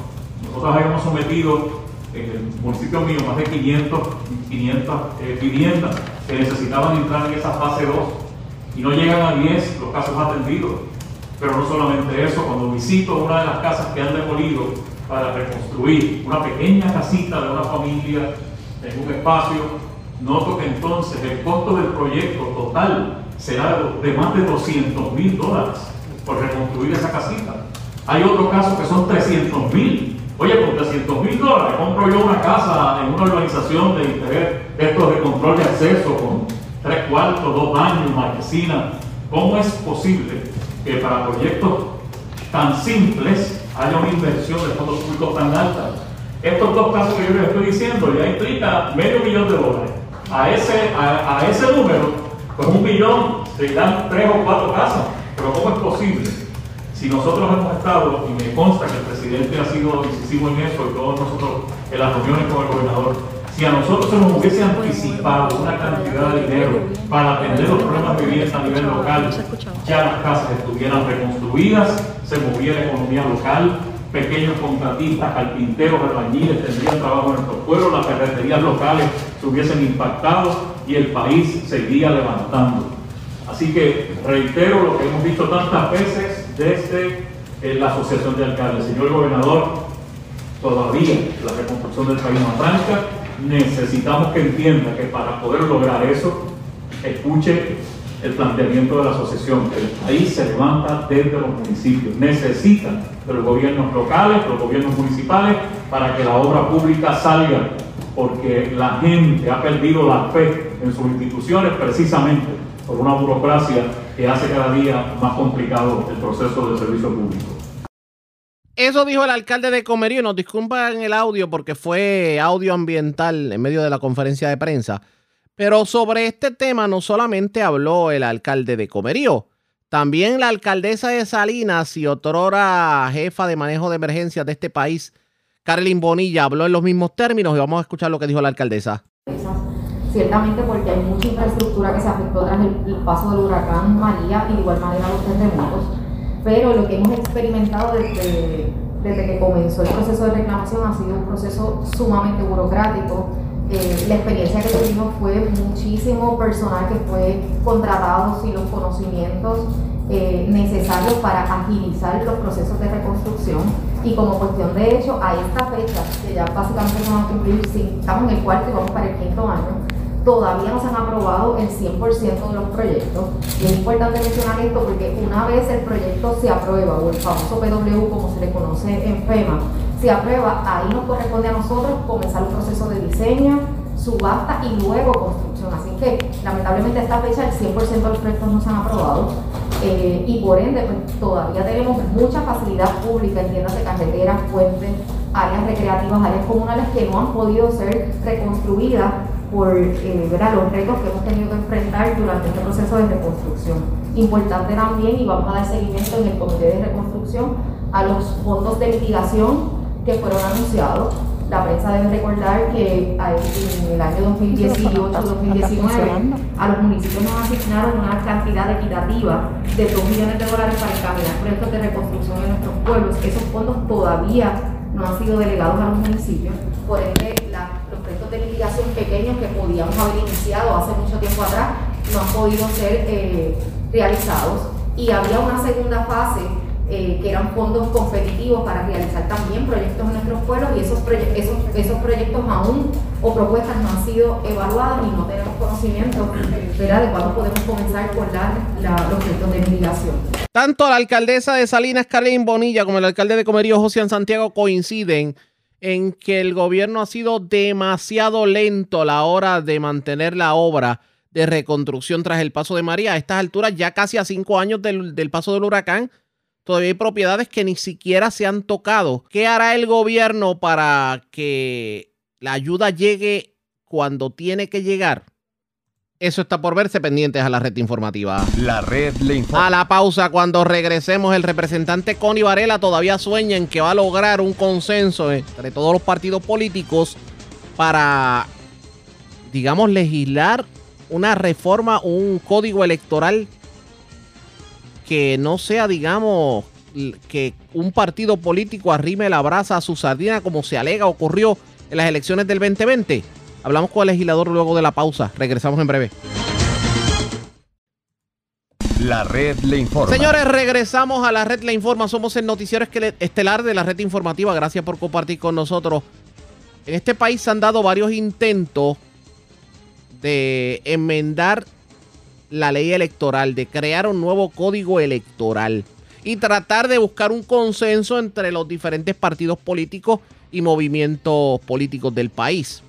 nosotros habíamos sometido en el municipio mío más de 500, 500 eh, viviendas que necesitaban entrar en esa fase 2 y no llegan a 10 los casos atendidos. Pero no solamente eso, cuando visito una de las casas que han demolido para reconstruir una pequeña casita de una familia en un espacio, noto que entonces el costo del proyecto total será de más de 200 mil dólares por reconstruir esa casita. Hay otro caso que son 300 mil. Oye, con 300 mil dólares compro yo una casa en una organización de interés, esto de control de acceso con tres cuartos, dos baños, marquesina. ¿Cómo es posible que para proyectos tan simples haya una inversión de fondos públicos tan alta? Estos dos casos que yo les estoy diciendo ya implica medio millón de dólares. A ese, a, a ese número con un millón se dan tres o cuatro casas. Pero ¿cómo es posible? Si nosotros hemos estado, y me consta que el presidente ha sido decisivo en eso, y todos nosotros en las reuniones con el gobernador, si a nosotros se nos hubiese anticipado una cantidad de dinero para atender los problemas de vivienda a nivel local, ya las casas estuvieran reconstruidas, se moviera economía local, pequeños contratistas, carpinteros, albañiles tendrían trabajo en nuestros pueblos, las ferreterías locales se hubiesen impactado y el país seguía levantando. Así que reitero lo que hemos visto tantas veces desde la Asociación de Alcaldes. Señor Gobernador, todavía la reconstrucción del país no arranca. Necesitamos que entienda que para poder lograr eso, escuche el planteamiento de la asociación, que el país se levanta desde los municipios. Necesitan de los gobiernos locales, de los gobiernos municipales, para que la obra pública salga, porque la gente ha perdido la fe en sus instituciones precisamente por una burocracia que hace cada día más complicado el proceso del servicio público. Eso dijo el alcalde de Comerío. Nos disculpan el audio porque fue audio ambiental en medio de la conferencia de prensa. Pero sobre este tema no solamente habló el alcalde de Comerío, también la alcaldesa de Salinas y otrora jefa de manejo de emergencias de este país, Carlin Bonilla, habló en los mismos términos y vamos a escuchar lo que dijo la alcaldesa. Ciertamente porque hay mucha infraestructura que se afectó tras el, paso del huracán María y de igual manera los terremotos, pero lo que hemos experimentado desde, desde que comenzó el proceso de reclamación ha sido un proceso sumamente burocrático, eh, la experiencia que tuvimos fue muchísimo personal que fue contratado sin los conocimientos eh, necesarios para agilizar los procesos de reconstrucción. Y como cuestión de hecho a esta fecha, que ya básicamente vamos a cumplir, estamos en el cuarto y vamos para el quinto año, todavía no se han aprobado el 100% de los proyectos. Y es importante mencionar esto porque una vez el proyecto se aprueba, o el famoso PW como se le conoce en FEMA, se aprueba, ahí nos corresponde a nosotros comenzar un proceso de diseño, subasta y luego construcción. Así que lamentablemente a esta fecha el 100% de los proyectos no se han aprobado eh, y por ende pues, todavía tenemos mucha facilidad pública, entiéndase carreteras, puentes, áreas recreativas, áreas comunales que no han podido ser reconstruidas por eh, los retos que hemos tenido que enfrentar durante este proceso de reconstrucción. Importante también, y vamos a dar seguimiento en el Comité de Reconstrucción, a los fondos de mitigación que fueron anunciados. La prensa debe recordar que en el año 2018-2019 a los municipios nos asignaron una cantidad equitativa de 2 millones de dólares para encaminar proyectos de reconstrucción en nuestros pueblos. Esos fondos todavía no han sido delegados a los municipios, por ende mitigación pequeños que podíamos haber iniciado hace mucho tiempo atrás no han podido ser eh, realizados y había una segunda fase eh, que eran fondos competitivos para realizar también proyectos en nuestros pueblos y esos, esos, esos proyectos aún o propuestas no han sido evaluadas y no tenemos conocimiento de cuándo podemos comenzar con la, los proyectos de mitigación. Tanto la alcaldesa de Salinas, Carlin Bonilla, como el alcalde de Comerío, José Santiago, coinciden en que el gobierno ha sido demasiado lento a la hora de mantener la obra de reconstrucción tras el paso de María. A estas alturas, ya casi a cinco años del, del paso del huracán, Todavía hay propiedades que ni siquiera se han tocado. ¿Qué hará el gobierno para que la ayuda llegue cuando tiene que llegar? Eso está por verse pendientes a la red informativa. La red le informa. A la pausa, cuando regresemos, el representante Connie Varela todavía sueña en que va a lograr un consenso entre todos los partidos políticos para, digamos, legislar una reforma, un código electoral que no sea, digamos, que un partido político arrime la brasa a su sardina como se alega ocurrió en las elecciones del 2020. Hablamos con el legislador luego de la pausa. Regresamos en breve. La red le informa. Señores, regresamos a la red le informa. Somos el noticiero estelar de la red informativa. Gracias por compartir con nosotros. En este país se han dado varios intentos de enmendar la ley electoral, de crear un nuevo código electoral y tratar de buscar un consenso entre los diferentes partidos políticos y movimientos políticos del país.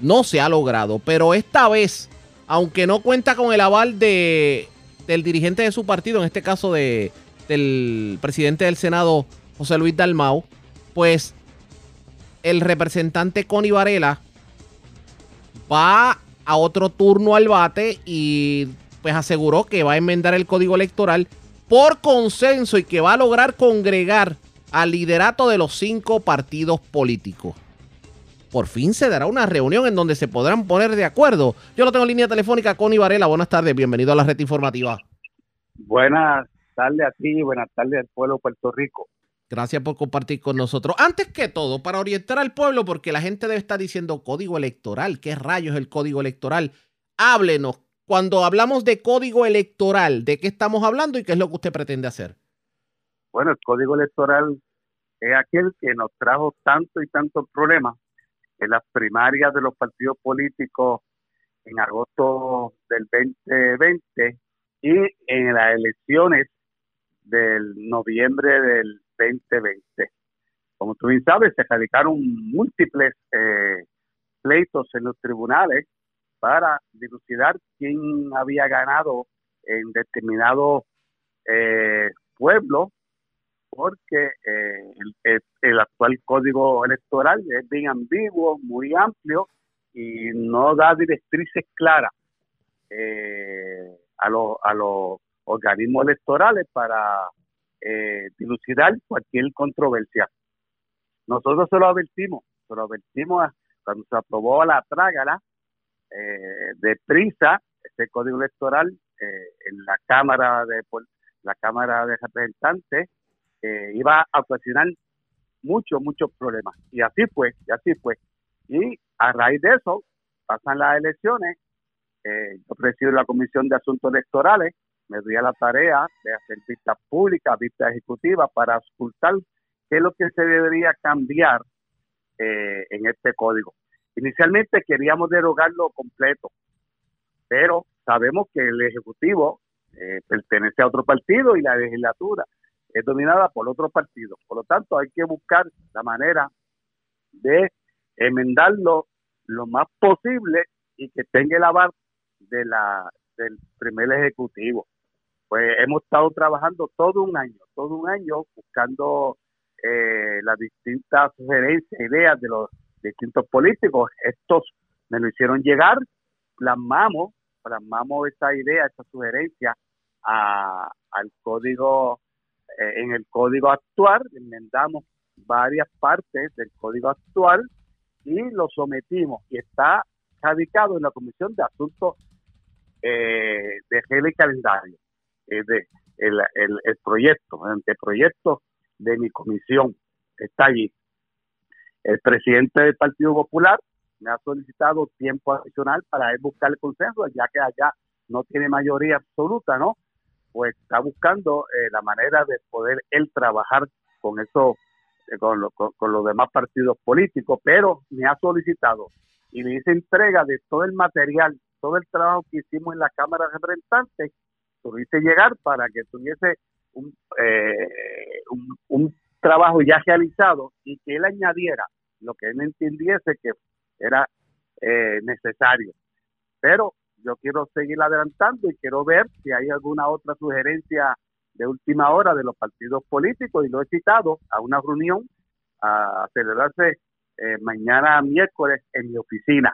No se ha logrado, pero esta vez, aunque no cuenta con el aval de, del dirigente de su partido, en este caso de, del presidente del Senado, José Luis Dalmau, pues el representante Connie Varela va a otro turno al bate y pues aseguró que va a enmendar el código electoral por consenso y que va a lograr congregar al liderato de los cinco partidos políticos. Por fin se dará una reunión en donde se podrán poner de acuerdo. Yo lo tengo en línea telefónica con Varela. Buenas tardes, bienvenido a la red informativa. Buenas tardes a ti, buenas tardes al pueblo de Puerto Rico. Gracias por compartir con nosotros. Antes que todo, para orientar al pueblo, porque la gente debe estar diciendo código electoral, ¿qué rayos es el código electoral? Háblenos, cuando hablamos de código electoral, ¿de qué estamos hablando y qué es lo que usted pretende hacer? Bueno, el código electoral es aquel que nos trajo tanto y tantos problemas en las primarias de los partidos políticos en agosto del 2020 y en las elecciones del noviembre del 2020. Como tú bien sabes, se radicaron múltiples eh, pleitos en los tribunales para dilucidar quién había ganado en determinado eh, pueblo, porque eh, el, actual código electoral es bien ambiguo, muy amplio y no da directrices claras eh, a, a los organismos electorales para dilucidar cualquier controversia. Nosotros se lo advertimos, se lo advertimos cuando se aprobó la trágala eh, de prisa este código electoral eh, en la Cámara de la Cámara de Representantes eh, iba a ocasionar muchos, muchos problemas. Y así fue, y así fue. Y a raíz de eso, pasan las elecciones, yo presido la Comisión de Asuntos Electorales, me doy a la tarea de hacer vistas públicas, vistas ejecutivas, para ocultar qué es lo que se debería cambiar en este código. Inicialmente queríamos derogarlo completo, pero sabemos que el Ejecutivo eh, pertenece a otro partido y la legislatura es dominada por otro partido. Por lo tanto, hay que buscar la manera de enmendarlo lo más posible y que tenga el aval de la, del primer Ejecutivo. Pues hemos estado trabajando todo un año, todo un año buscando eh, las distintas sugerencias, ideas de los distintos políticos. Estos me lo hicieron llegar, plasmamos, plasmamos esa idea, esa sugerencia a, al código, eh, en el código actual, enmendamos varias partes del código actual y lo sometimos y está radicado en la Comisión de Asuntos eh, de Regla y Calendario, es de, el, el, el proyecto, el anteproyecto de mi comisión está allí. El presidente del Partido Popular me ha solicitado tiempo adicional para él buscar el consenso, ya que allá no tiene mayoría absoluta, ¿no? Pues está buscando eh, la manera de poder él trabajar con eso, eh, con, con, los demás partidos políticos, pero me ha solicitado y me hice entrega de todo el material, todo el trabajo que hicimos en la Cámara de Representantes, tuviste llegar para que tuviese un, eh, un, un trabajo ya realizado y que él añadiera lo que él entendiese que era eh, necesario. Pero yo quiero seguir adelantando y quiero ver si hay alguna otra sugerencia de última hora de los partidos políticos y lo he citado a una reunión a celebrarse eh, mañana miércoles en mi oficina.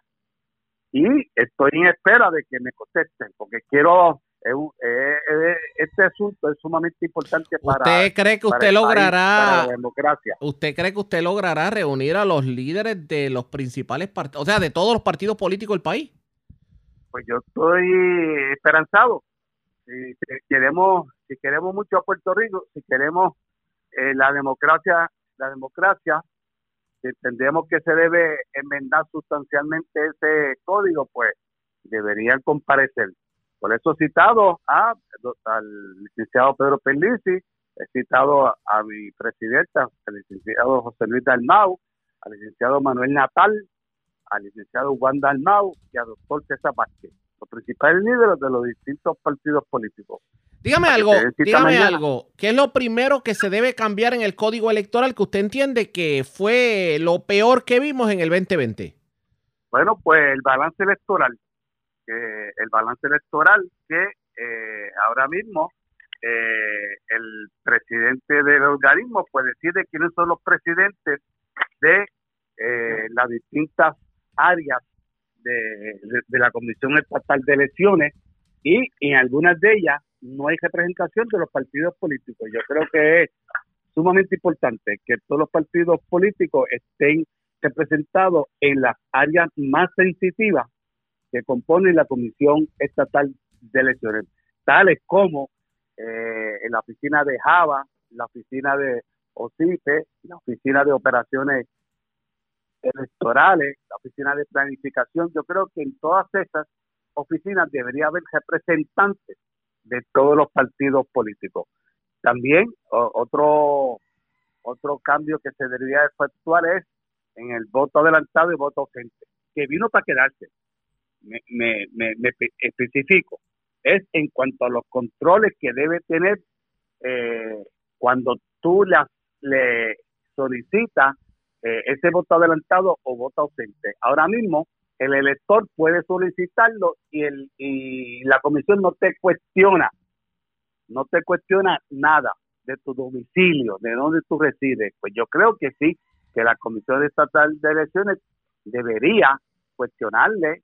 Y estoy en espera de que me contesten porque quiero este asunto es sumamente importante para. ¿Usted cree que usted logrará. la democracia. ¿Usted cree que usted logrará reunir a los líderes de los principales partidos, o sea, de todos los partidos políticos del país? Pues yo estoy esperanzado. Si, queremos, si queremos mucho a Puerto Rico, si queremos eh, la democracia, la democracia, si entendemos que se debe enmendar sustancialmente ese código, pues deberían comparecer por eso he citado a, al licenciado Pedro Pellici, he citado a, mi presidenta, al licenciado José Luis Dalmau, al licenciado Manuel Natal, al licenciado Juan Dalmau y al doctor César Vázquez, los principales líderes de los distintos partidos políticos. Dígame algo, dígame algo. ¿Qué es lo primero que se debe cambiar en el código electoral que usted entiende que fue lo peor que vimos en el 2020? Bueno, pues el balance electoral el balance electoral que eh, ahora mismo eh, el presidente del organismo pues decide quiénes son los presidentes de eh, las distintas áreas de, la Comisión Estatal de Elecciones y en algunas de ellas no hay representación de los partidos políticos. Yo creo que es sumamente importante que todos los partidos políticos estén representados en las áreas más sensitivas que componen la Comisión Estatal de Elecciones, tales como eh, en la oficina de Java, la oficina de OCIPE, la oficina de operaciones electorales, la oficina de planificación. Yo creo que en todas esas oficinas debería haber representantes de todos los partidos políticos. También otro otro cambio que se debería efectuar es en el voto adelantado y voto ausente, que vino para quedarse me, me, me, especifico, es en cuanto a los controles que debe tener eh, cuando tú le, le solicitas eh, ese voto adelantado o voto ausente. Ahora mismo el elector puede solicitarlo y, el, y la comisión no te cuestiona, no te cuestiona nada de tu domicilio, de dónde tú resides. Pues yo creo que sí, que la Comisión Estatal de Elecciones debería cuestionarle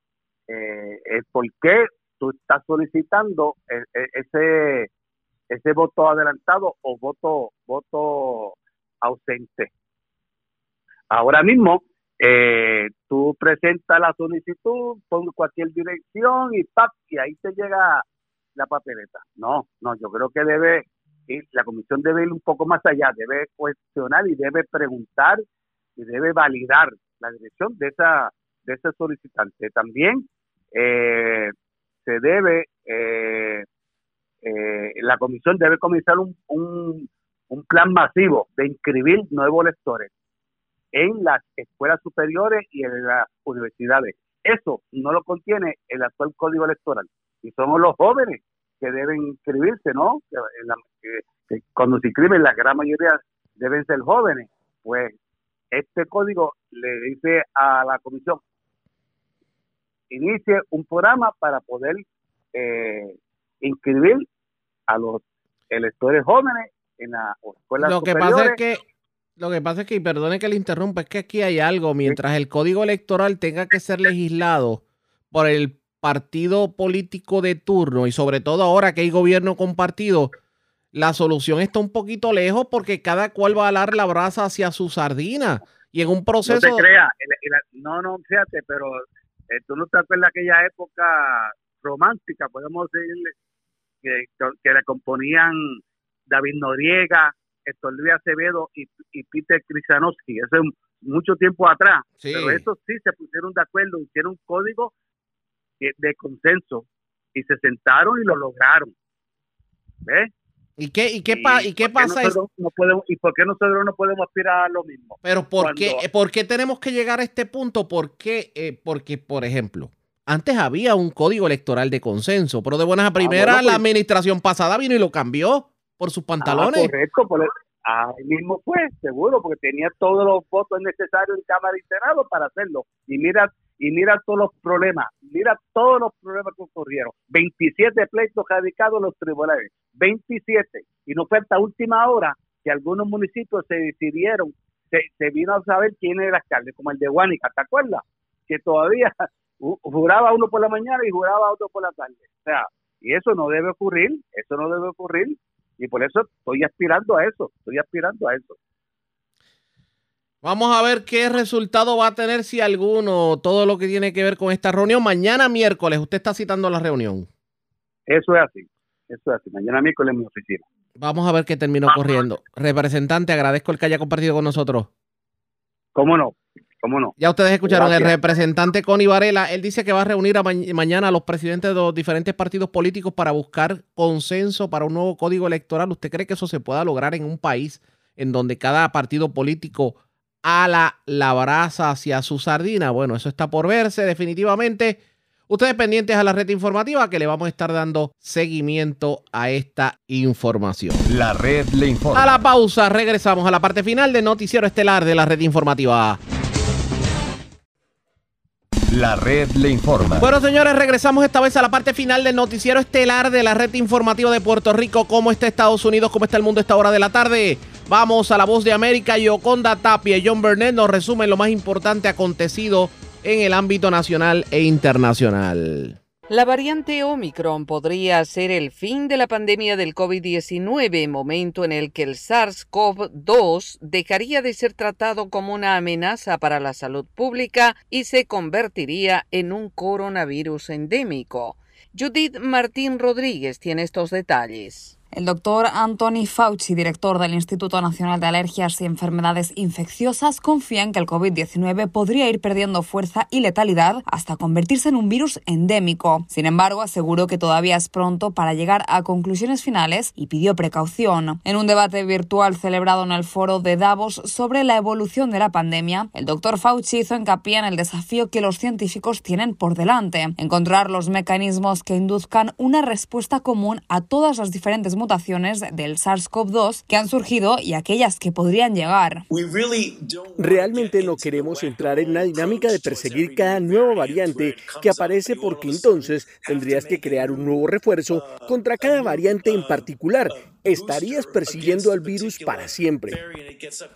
eh, el por qué tú estás solicitando e, e, ese ese voto adelantado o voto voto ausente. Ahora mismo eh, tú presentas la solicitud, con cualquier dirección y ¡pap! y ahí te llega la papeleta. No, no, yo creo que debe ir, la comisión debe ir un poco más allá, debe cuestionar y debe preguntar y debe validar la dirección de esa de ese solicitante. También eh, se debe, eh, eh, la comisión debe comenzar un, un, plan masivo de inscribir nuevos lectores en las escuelas superiores y en las universidades. Eso no lo contiene el actual código electoral. Y somos los jóvenes que deben inscribirse, ¿no? cuando se inscriben, la gran mayoría deben ser jóvenes. Pues este código le dice a la comisión, inicie un programa para poder eh, inscribir a los electores jóvenes en la escuela Lo que pasa es que Lo que pasa es que, y perdone que le interrumpa, es que aquí hay algo. Mientras el código electoral tenga que ser legislado por el partido político de turno y sobre todo ahora que hay gobierno compartido, la solución está un poquito lejos porque cada cual va a dar la brasa hacia su sardina y en un proceso... No te creas, no, no, fíjate, pero eh, tú no te acuerdas de aquella época romántica, podemos decirle, que, que le componían David Noriega, Héctor Luis Acevedo y, y Peter Krisanowski, eso es mucho tiempo atrás, pero eso sí se pusieron de acuerdo, hicieron un código de consenso y se sentaron y lo lograron. ¿Ves? ¿Y qué, y qué, y qué pasa? no podemos, ¿Y por qué nosotros no podemos aspirar a lo mismo? Pero ¿por, qué, ¿por qué tenemos que llegar a este punto? ¿Por qué? Eh, porque, por ejemplo, antes había un código electoral de consenso, pero de buenas a ah, primeras la pues administración pasada vino y lo cambió por sus ah, pantalones. correcto, por ahí mismo fue, seguro, porque tenía todos los votos necesarios en Cámara y Senado para hacerlo. Y mira y mira todos los problemas, mira todos los problemas que ocurrieron. 27 pleitos radicados en los tribunales, 27. Y no fue hasta última hora que algunos municipios se decidieron, se, vino a saber quién era el alcalde, como el de Guánica, ¿te acuerdas? Que todavía juraba uno por la mañana y juraba otro por la tarde. O sea, y eso no debe ocurrir, eso no debe ocurrir. Y por eso estoy aspirando a eso, estoy aspirando a eso. Vamos a ver qué resultado va a tener, si alguno, todo lo que tiene que ver con esta reunión. Mañana miércoles, usted está citando la reunión. Eso es así, eso es así. Mañana miércoles en mi oficina. Vamos a ver qué terminó corriendo. Representante, agradezco el que haya compartido con nosotros. ¿Cómo no? ¿Cómo no? Ya ustedes escucharon el representante Connie Varela. Él dice que va a reunir mañana a los presidentes de los diferentes partidos políticos para buscar consenso para un nuevo código electoral. ¿Usted cree que eso se pueda lograr en un país en donde cada partido político ala la brasa hacia su sardina. Bueno, eso está por verse definitivamente. Ustedes pendientes a la red informativa que le vamos a estar dando seguimiento a esta información. La red le informa. A la pausa, regresamos a la parte final del noticiero estelar de la red informativa. La red le informa. Bueno, señores, regresamos esta vez a la parte final del noticiero estelar de la red informativa de Puerto Rico. ¿Cómo está Estados Unidos? ¿Cómo está el mundo a esta hora de la tarde? Vamos a la voz de América. Yoconda Tapia y John Burnett nos resumen lo más importante acontecido en el ámbito nacional e internacional. La variante Omicron podría ser el fin de la pandemia del COVID-19, momento en el que el SARS-CoV-2 dejaría de ser tratado como una amenaza para la salud pública y se convertiría en un coronavirus endémico. Judith Martín Rodríguez tiene estos detalles. El doctor Anthony Fauci, director del Instituto Nacional de Alergias y Enfermedades Infecciosas, confía en que el COVID-19 podría ir perdiendo fuerza y letalidad hasta convertirse en un virus endémico. Sin embargo, aseguró que todavía es pronto para llegar a conclusiones finales y pidió precaución. En un debate virtual celebrado en el foro de Davos sobre la evolución de la pandemia, el doctor Fauci hizo hincapié en el desafío que los científicos tienen por delante, encontrar los mecanismos que induzcan una respuesta común a todas las diferentes mutaciones del SARS-CoV-2 que han surgido y aquellas que podrían llegar. Realmente no queremos entrar en la dinámica de perseguir cada nueva variante que aparece porque entonces tendrías que crear un nuevo refuerzo contra cada variante en particular estarías persiguiendo al virus para siempre.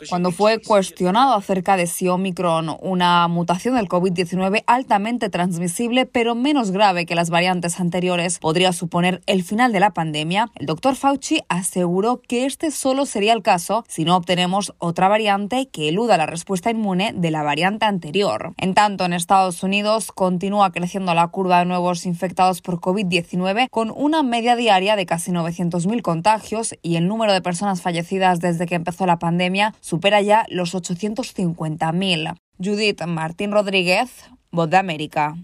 Cuando fue cuestionado acerca de si Omicron, una mutación del COVID-19 altamente transmisible pero menos grave que las variantes anteriores, podría suponer el final de la pandemia, el doctor Fauci aseguró que este solo sería el caso si no obtenemos otra variante que eluda la respuesta inmune de la variante anterior. En tanto, en Estados Unidos continúa creciendo la curva de nuevos infectados por COVID-19 con una media diaria de casi 900.000 contagios y el número de personas fallecidas desde que empezó la pandemia supera ya los 850.000. Judith Martín Rodríguez, Voz de América.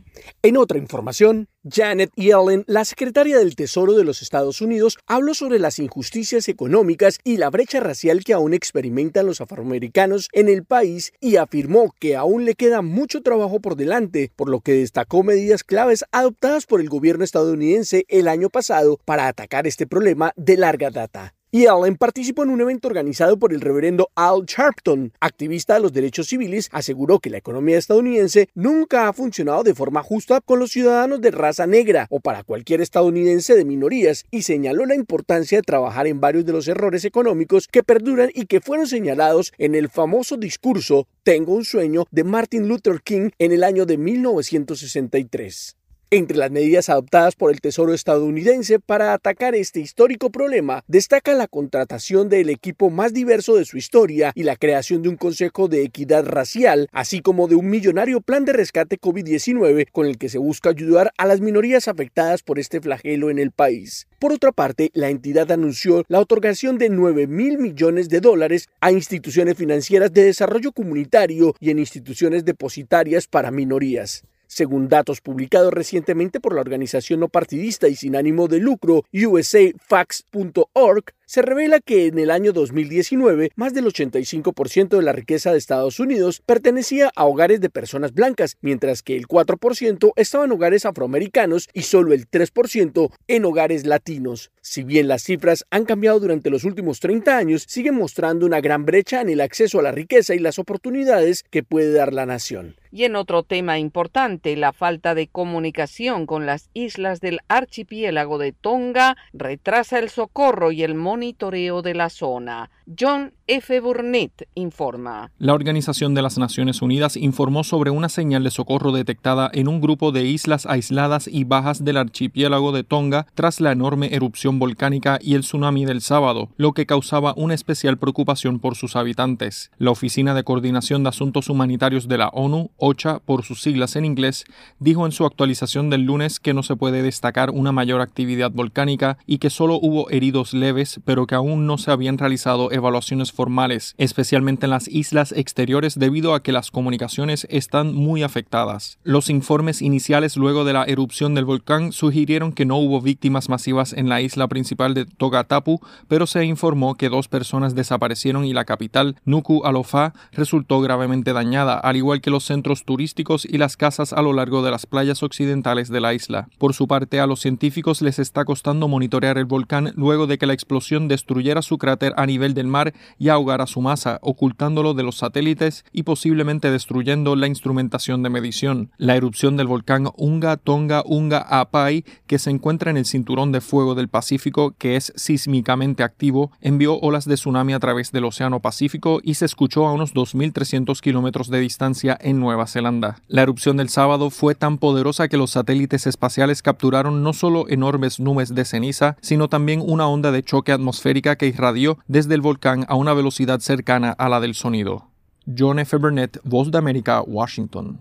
En otra información, Janet Yellen, la secretaria del Tesoro de los Estados Unidos, habló sobre las injusticias económicas y la brecha racial que aún experimentan los afroamericanos en el país y afirmó que aún le queda mucho trabajo por delante, por lo que destacó medidas claves adoptadas por el gobierno estadounidense el año pasado para atacar este problema de larga data. Y Allen participó en un evento organizado por el reverendo Al Sharpton, activista de los derechos civiles, aseguró que la economía estadounidense nunca ha funcionado de forma justa con los ciudadanos de raza negra o para cualquier estadounidense de minorías y señaló la importancia de trabajar en varios de los errores económicos que perduran y que fueron señalados en el famoso discurso Tengo un sueño de Martin Luther King en el año de 1963. Entre las medidas adoptadas por el Tesoro estadounidense para atacar este histórico problema, destaca la contratación del equipo más diverso de su historia y la creación de un Consejo de Equidad Racial, así como de un millonario plan de rescate COVID-19 con el que se busca ayudar a las minorías afectadas por este flagelo en el país. Por otra parte, la entidad anunció la otorgación de 9 mil millones de dólares a instituciones financieras de desarrollo comunitario y en instituciones depositarias para minorías. Según datos publicados recientemente por la organización no partidista y sin ánimo de lucro USAFacts.org, se revela que en el año 2019 más del 85% de la riqueza de Estados Unidos pertenecía a hogares de personas blancas, mientras que el 4% estaba en hogares afroamericanos y solo el 3% en hogares latinos. Si bien las cifras han cambiado durante los últimos 30 años, siguen mostrando una gran brecha en el acceso a la riqueza y las oportunidades que puede dar la nación. Y en otro tema importante, la falta de comunicación con las islas del archipiélago de Tonga retrasa el socorro y el monitoreo de la zona. John F. Burnett informa. La Organización de las Naciones Unidas informó sobre una señal de socorro detectada en un grupo de islas aisladas y bajas del archipiélago de Tonga tras la enorme erupción volcánica y el tsunami del sábado, lo que causaba una especial preocupación por sus habitantes. La Oficina de Coordinación de Asuntos Humanitarios de la ONU, OCHA por sus siglas en inglés, dijo en su actualización del lunes que no se puede destacar una mayor actividad volcánica y que solo hubo heridos leves, pero que aún no se habían realizado evaluaciones formales, especialmente en las islas exteriores debido a que las comunicaciones están muy afectadas. Los informes iniciales luego de la erupción del volcán sugirieron que no hubo víctimas masivas en la isla principal de Togatapu, pero se informó que dos personas desaparecieron y la capital, Nuku Alofa, resultó gravemente dañada, al igual que los centros turísticos y las casas a lo largo de las playas occidentales de la isla. Por su parte, a los científicos les está costando monitorear el volcán luego de que la explosión destruyera su cráter a nivel del mar y ahogar a su masa, ocultándolo de los satélites y posiblemente destruyendo la instrumentación de medición. La erupción del volcán Unga Tonga Unga Apai, que se encuentra en el cinturón de fuego del Pacífico, que es sísmicamente activo, envió olas de tsunami a través del Océano Pacífico y se escuchó a unos 2.300 kilómetros de distancia en Nueva Zelanda. La erupción del sábado fue tan poderosa que los satélites espaciales capturaron no solo enormes nubes de ceniza, sino también una onda de choque atmosférica que irradió desde el volcán a una velocidad cercana a la del sonido. John F. Burnett, Voz de América, Washington.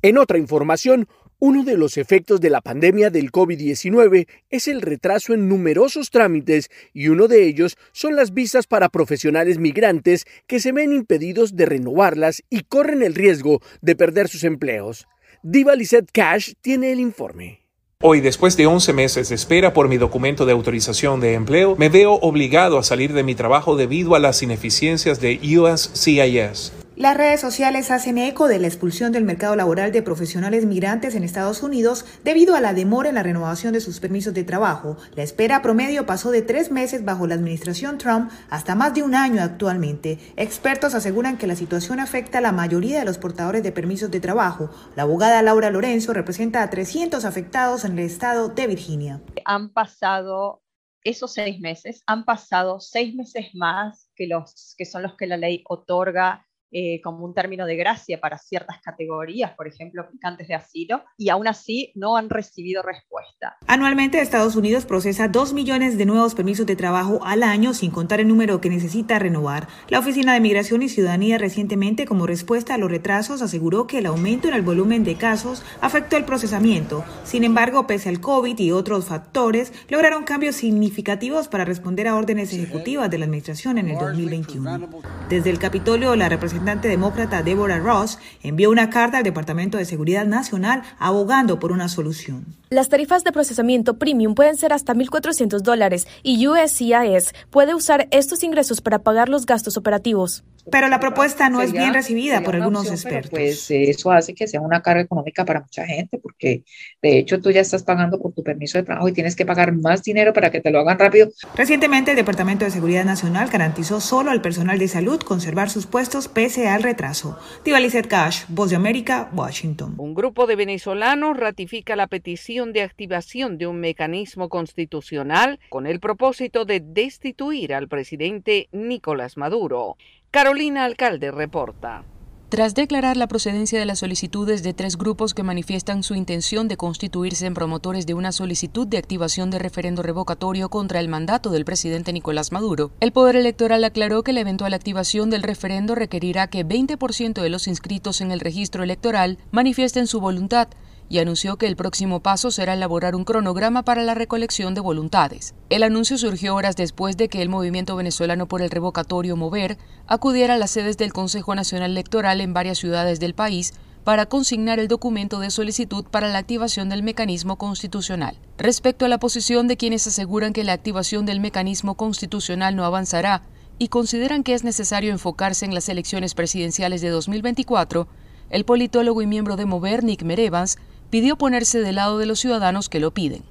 En otra información, uno de los efectos de la pandemia del COVID-19 es el retraso en numerosos trámites y uno de ellos son las visas para profesionales migrantes que se ven impedidos de renovarlas y corren el riesgo de perder sus empleos. Diva Lizette Cash tiene el informe. Hoy, después de 11 meses de espera por mi documento de autorización de empleo, me veo obligado a salir de mi trabajo debido a las ineficiencias de USCIS. Las redes sociales hacen eco de la expulsión del mercado laboral de profesionales migrantes en Estados Unidos debido a la demora en la renovación de sus permisos de trabajo. La espera promedio pasó de tres meses bajo la administración Trump hasta más de un año actualmente. Expertos aseguran que la situación afecta a la mayoría de los portadores de permisos de trabajo. La abogada Laura Lorenzo representa a 300 afectados en el estado de Virginia. Han pasado esos seis meses, han pasado seis meses más que los que son los que la ley otorga eh, como un término de gracia para ciertas categorías, por ejemplo, aplicantes de asilo, y aún así no han recibido respuesta. Anualmente Estados Unidos procesa 2 millones de nuevos permisos de trabajo al año, sin contar el número que necesita renovar. La Oficina de Migración y Ciudadanía recientemente, como respuesta a los retrasos, aseguró que el aumento en el volumen de casos afectó el procesamiento. Sin embargo, pese al COVID y otros factores, lograron cambios significativos para responder a órdenes ejecutivas de la Administración en el 2021. Desde el Capitolio, la representación representante demócrata Deborah Ross envió una carta al Departamento de Seguridad Nacional abogando por una solución. Las tarifas de procesamiento premium pueden ser hasta 1.400 dólares y USCIS puede usar estos ingresos para pagar los gastos operativos. Pero la propuesta no es bien recibida por algunos expertos. Pues eso hace que sea una carga económica para mucha gente, porque de hecho tú ya estás pagando por tu permiso de trabajo y tienes que pagar más dinero para que te lo hagan rápido. Recientemente el Departamento de Seguridad Nacional garantizó solo al personal de salud conservar sus puestos pese al retraso. Lizeth Cash, Voz de América, Washington. Un grupo de venezolanos ratifica la petición de activación de un mecanismo constitucional con el propósito de destituir al presidente Nicolás Maduro. Carolina Alcalde reporta. Tras declarar la procedencia de las solicitudes de tres grupos que manifiestan su intención de constituirse en promotores de una solicitud de activación de referendo revocatorio contra el mandato del presidente Nicolás Maduro, el Poder Electoral aclaró que la eventual activación del referendo requerirá que 20% de los inscritos en el registro electoral manifiesten su voluntad, y anunció que el próximo paso será elaborar un cronograma para la recolección de voluntades. El anuncio surgió horas después de que el movimiento venezolano por el revocatorio Mover acudiera a las sedes del Consejo Nacional Electoral en varias ciudades del país para consignar el documento de solicitud para la activación del mecanismo constitucional. Respecto a la posición de quienes aseguran que la activación del mecanismo constitucional no avanzará y consideran que es necesario enfocarse en las elecciones presidenciales de 2024, el politólogo y miembro de Mover, Nick Merevans, pidió ponerse del lado de los ciudadanos que lo piden.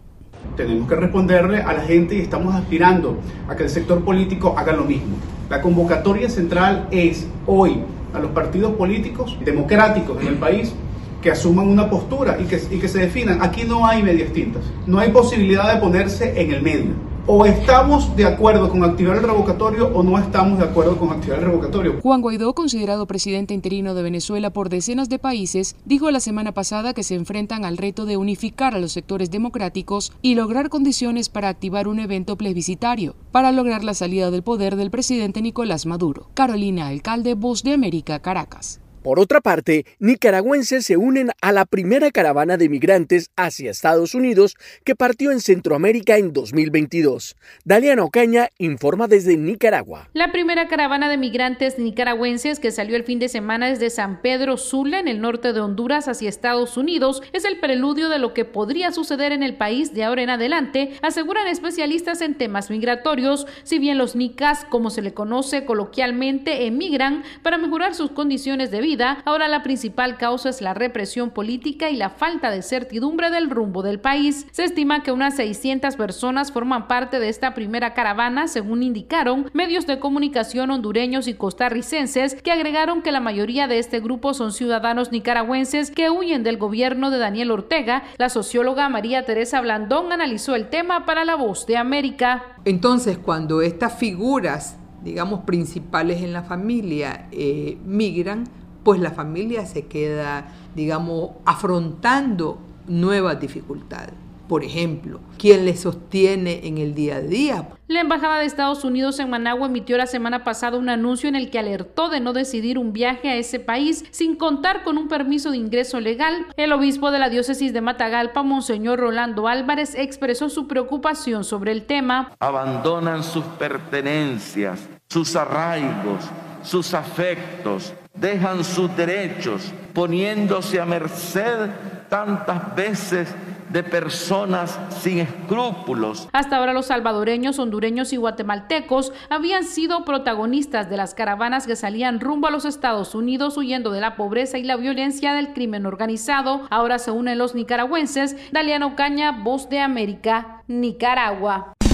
Tenemos que responderle a la gente y estamos aspirando a que el sector político haga lo mismo. La convocatoria central es hoy a los partidos políticos democráticos en el país que asuman una postura y que, se definan. Aquí no hay medias tintas, no hay posibilidad de ponerse en el medio o estamos de acuerdo con activar el revocatorio o no estamos de acuerdo con activar el revocatorio. Juan Guaidó, considerado presidente interino de Venezuela por decenas de países, dijo la semana pasada que se enfrentan al reto de unificar a los sectores democráticos y lograr condiciones para activar un evento plebiscitario, para lograr la salida del poder del presidente Nicolás Maduro. Carolina Alcalde, Voz de América, Caracas. Por otra parte, nicaragüenses se unen a la primera caravana de migrantes hacia Estados Unidos que partió en Centroamérica en 2022. Daliana Ocaña informa desde Nicaragua. La primera caravana de migrantes nicaragüenses que salió el fin de semana desde San Pedro Sula, en el norte de Honduras, hacia Estados Unidos, es el preludio de lo que podría suceder en el país de ahora en adelante, aseguran especialistas en temas migratorios, si bien los nicas, como se le conoce coloquialmente, emigran para mejorar sus condiciones de ahora la principal causa es la represión política y la falta de certidumbre del rumbo del país. Se estima que unas 600 personas forman parte de esta primera caravana, según indicaron medios de comunicación hondureños y costarricenses, que agregaron que la mayoría de este grupo son ciudadanos nicaragüenses que huyen del gobierno de Daniel Ortega. La socióloga María Teresa Blandón analizó el tema para La Voz de América. Entonces, cuando estas figuras digamos, principales en la familia eh, migran, pues la familia se queda, digamos, afrontando nuevas dificultades. Por ejemplo, ¿quién le sostiene en el día a día? La Embajada de Estados Unidos en Managua emitió la semana pasada un anuncio en el que alertó de no decidir un viaje a ese país sin contar con un permiso de ingreso legal. El obispo de la diócesis de Matagalpa, Monseñor Rolando Álvarez, expresó su preocupación sobre el tema. Abandonan sus pertenencias, sus arraigos, sus afectos, dejan sus derechos, poniéndose a merced tantas veces de personas sin escrúpulos. Hasta ahora los salvadoreños, hondureños y guatemaltecos habían sido protagonistas de las caravanas que salían rumbo a los Estados Unidos huyendo de la pobreza y la violencia del crimen organizado. Ahora se unen los nicaragüenses. Daliano Caña, Voz de América, Nicaragua.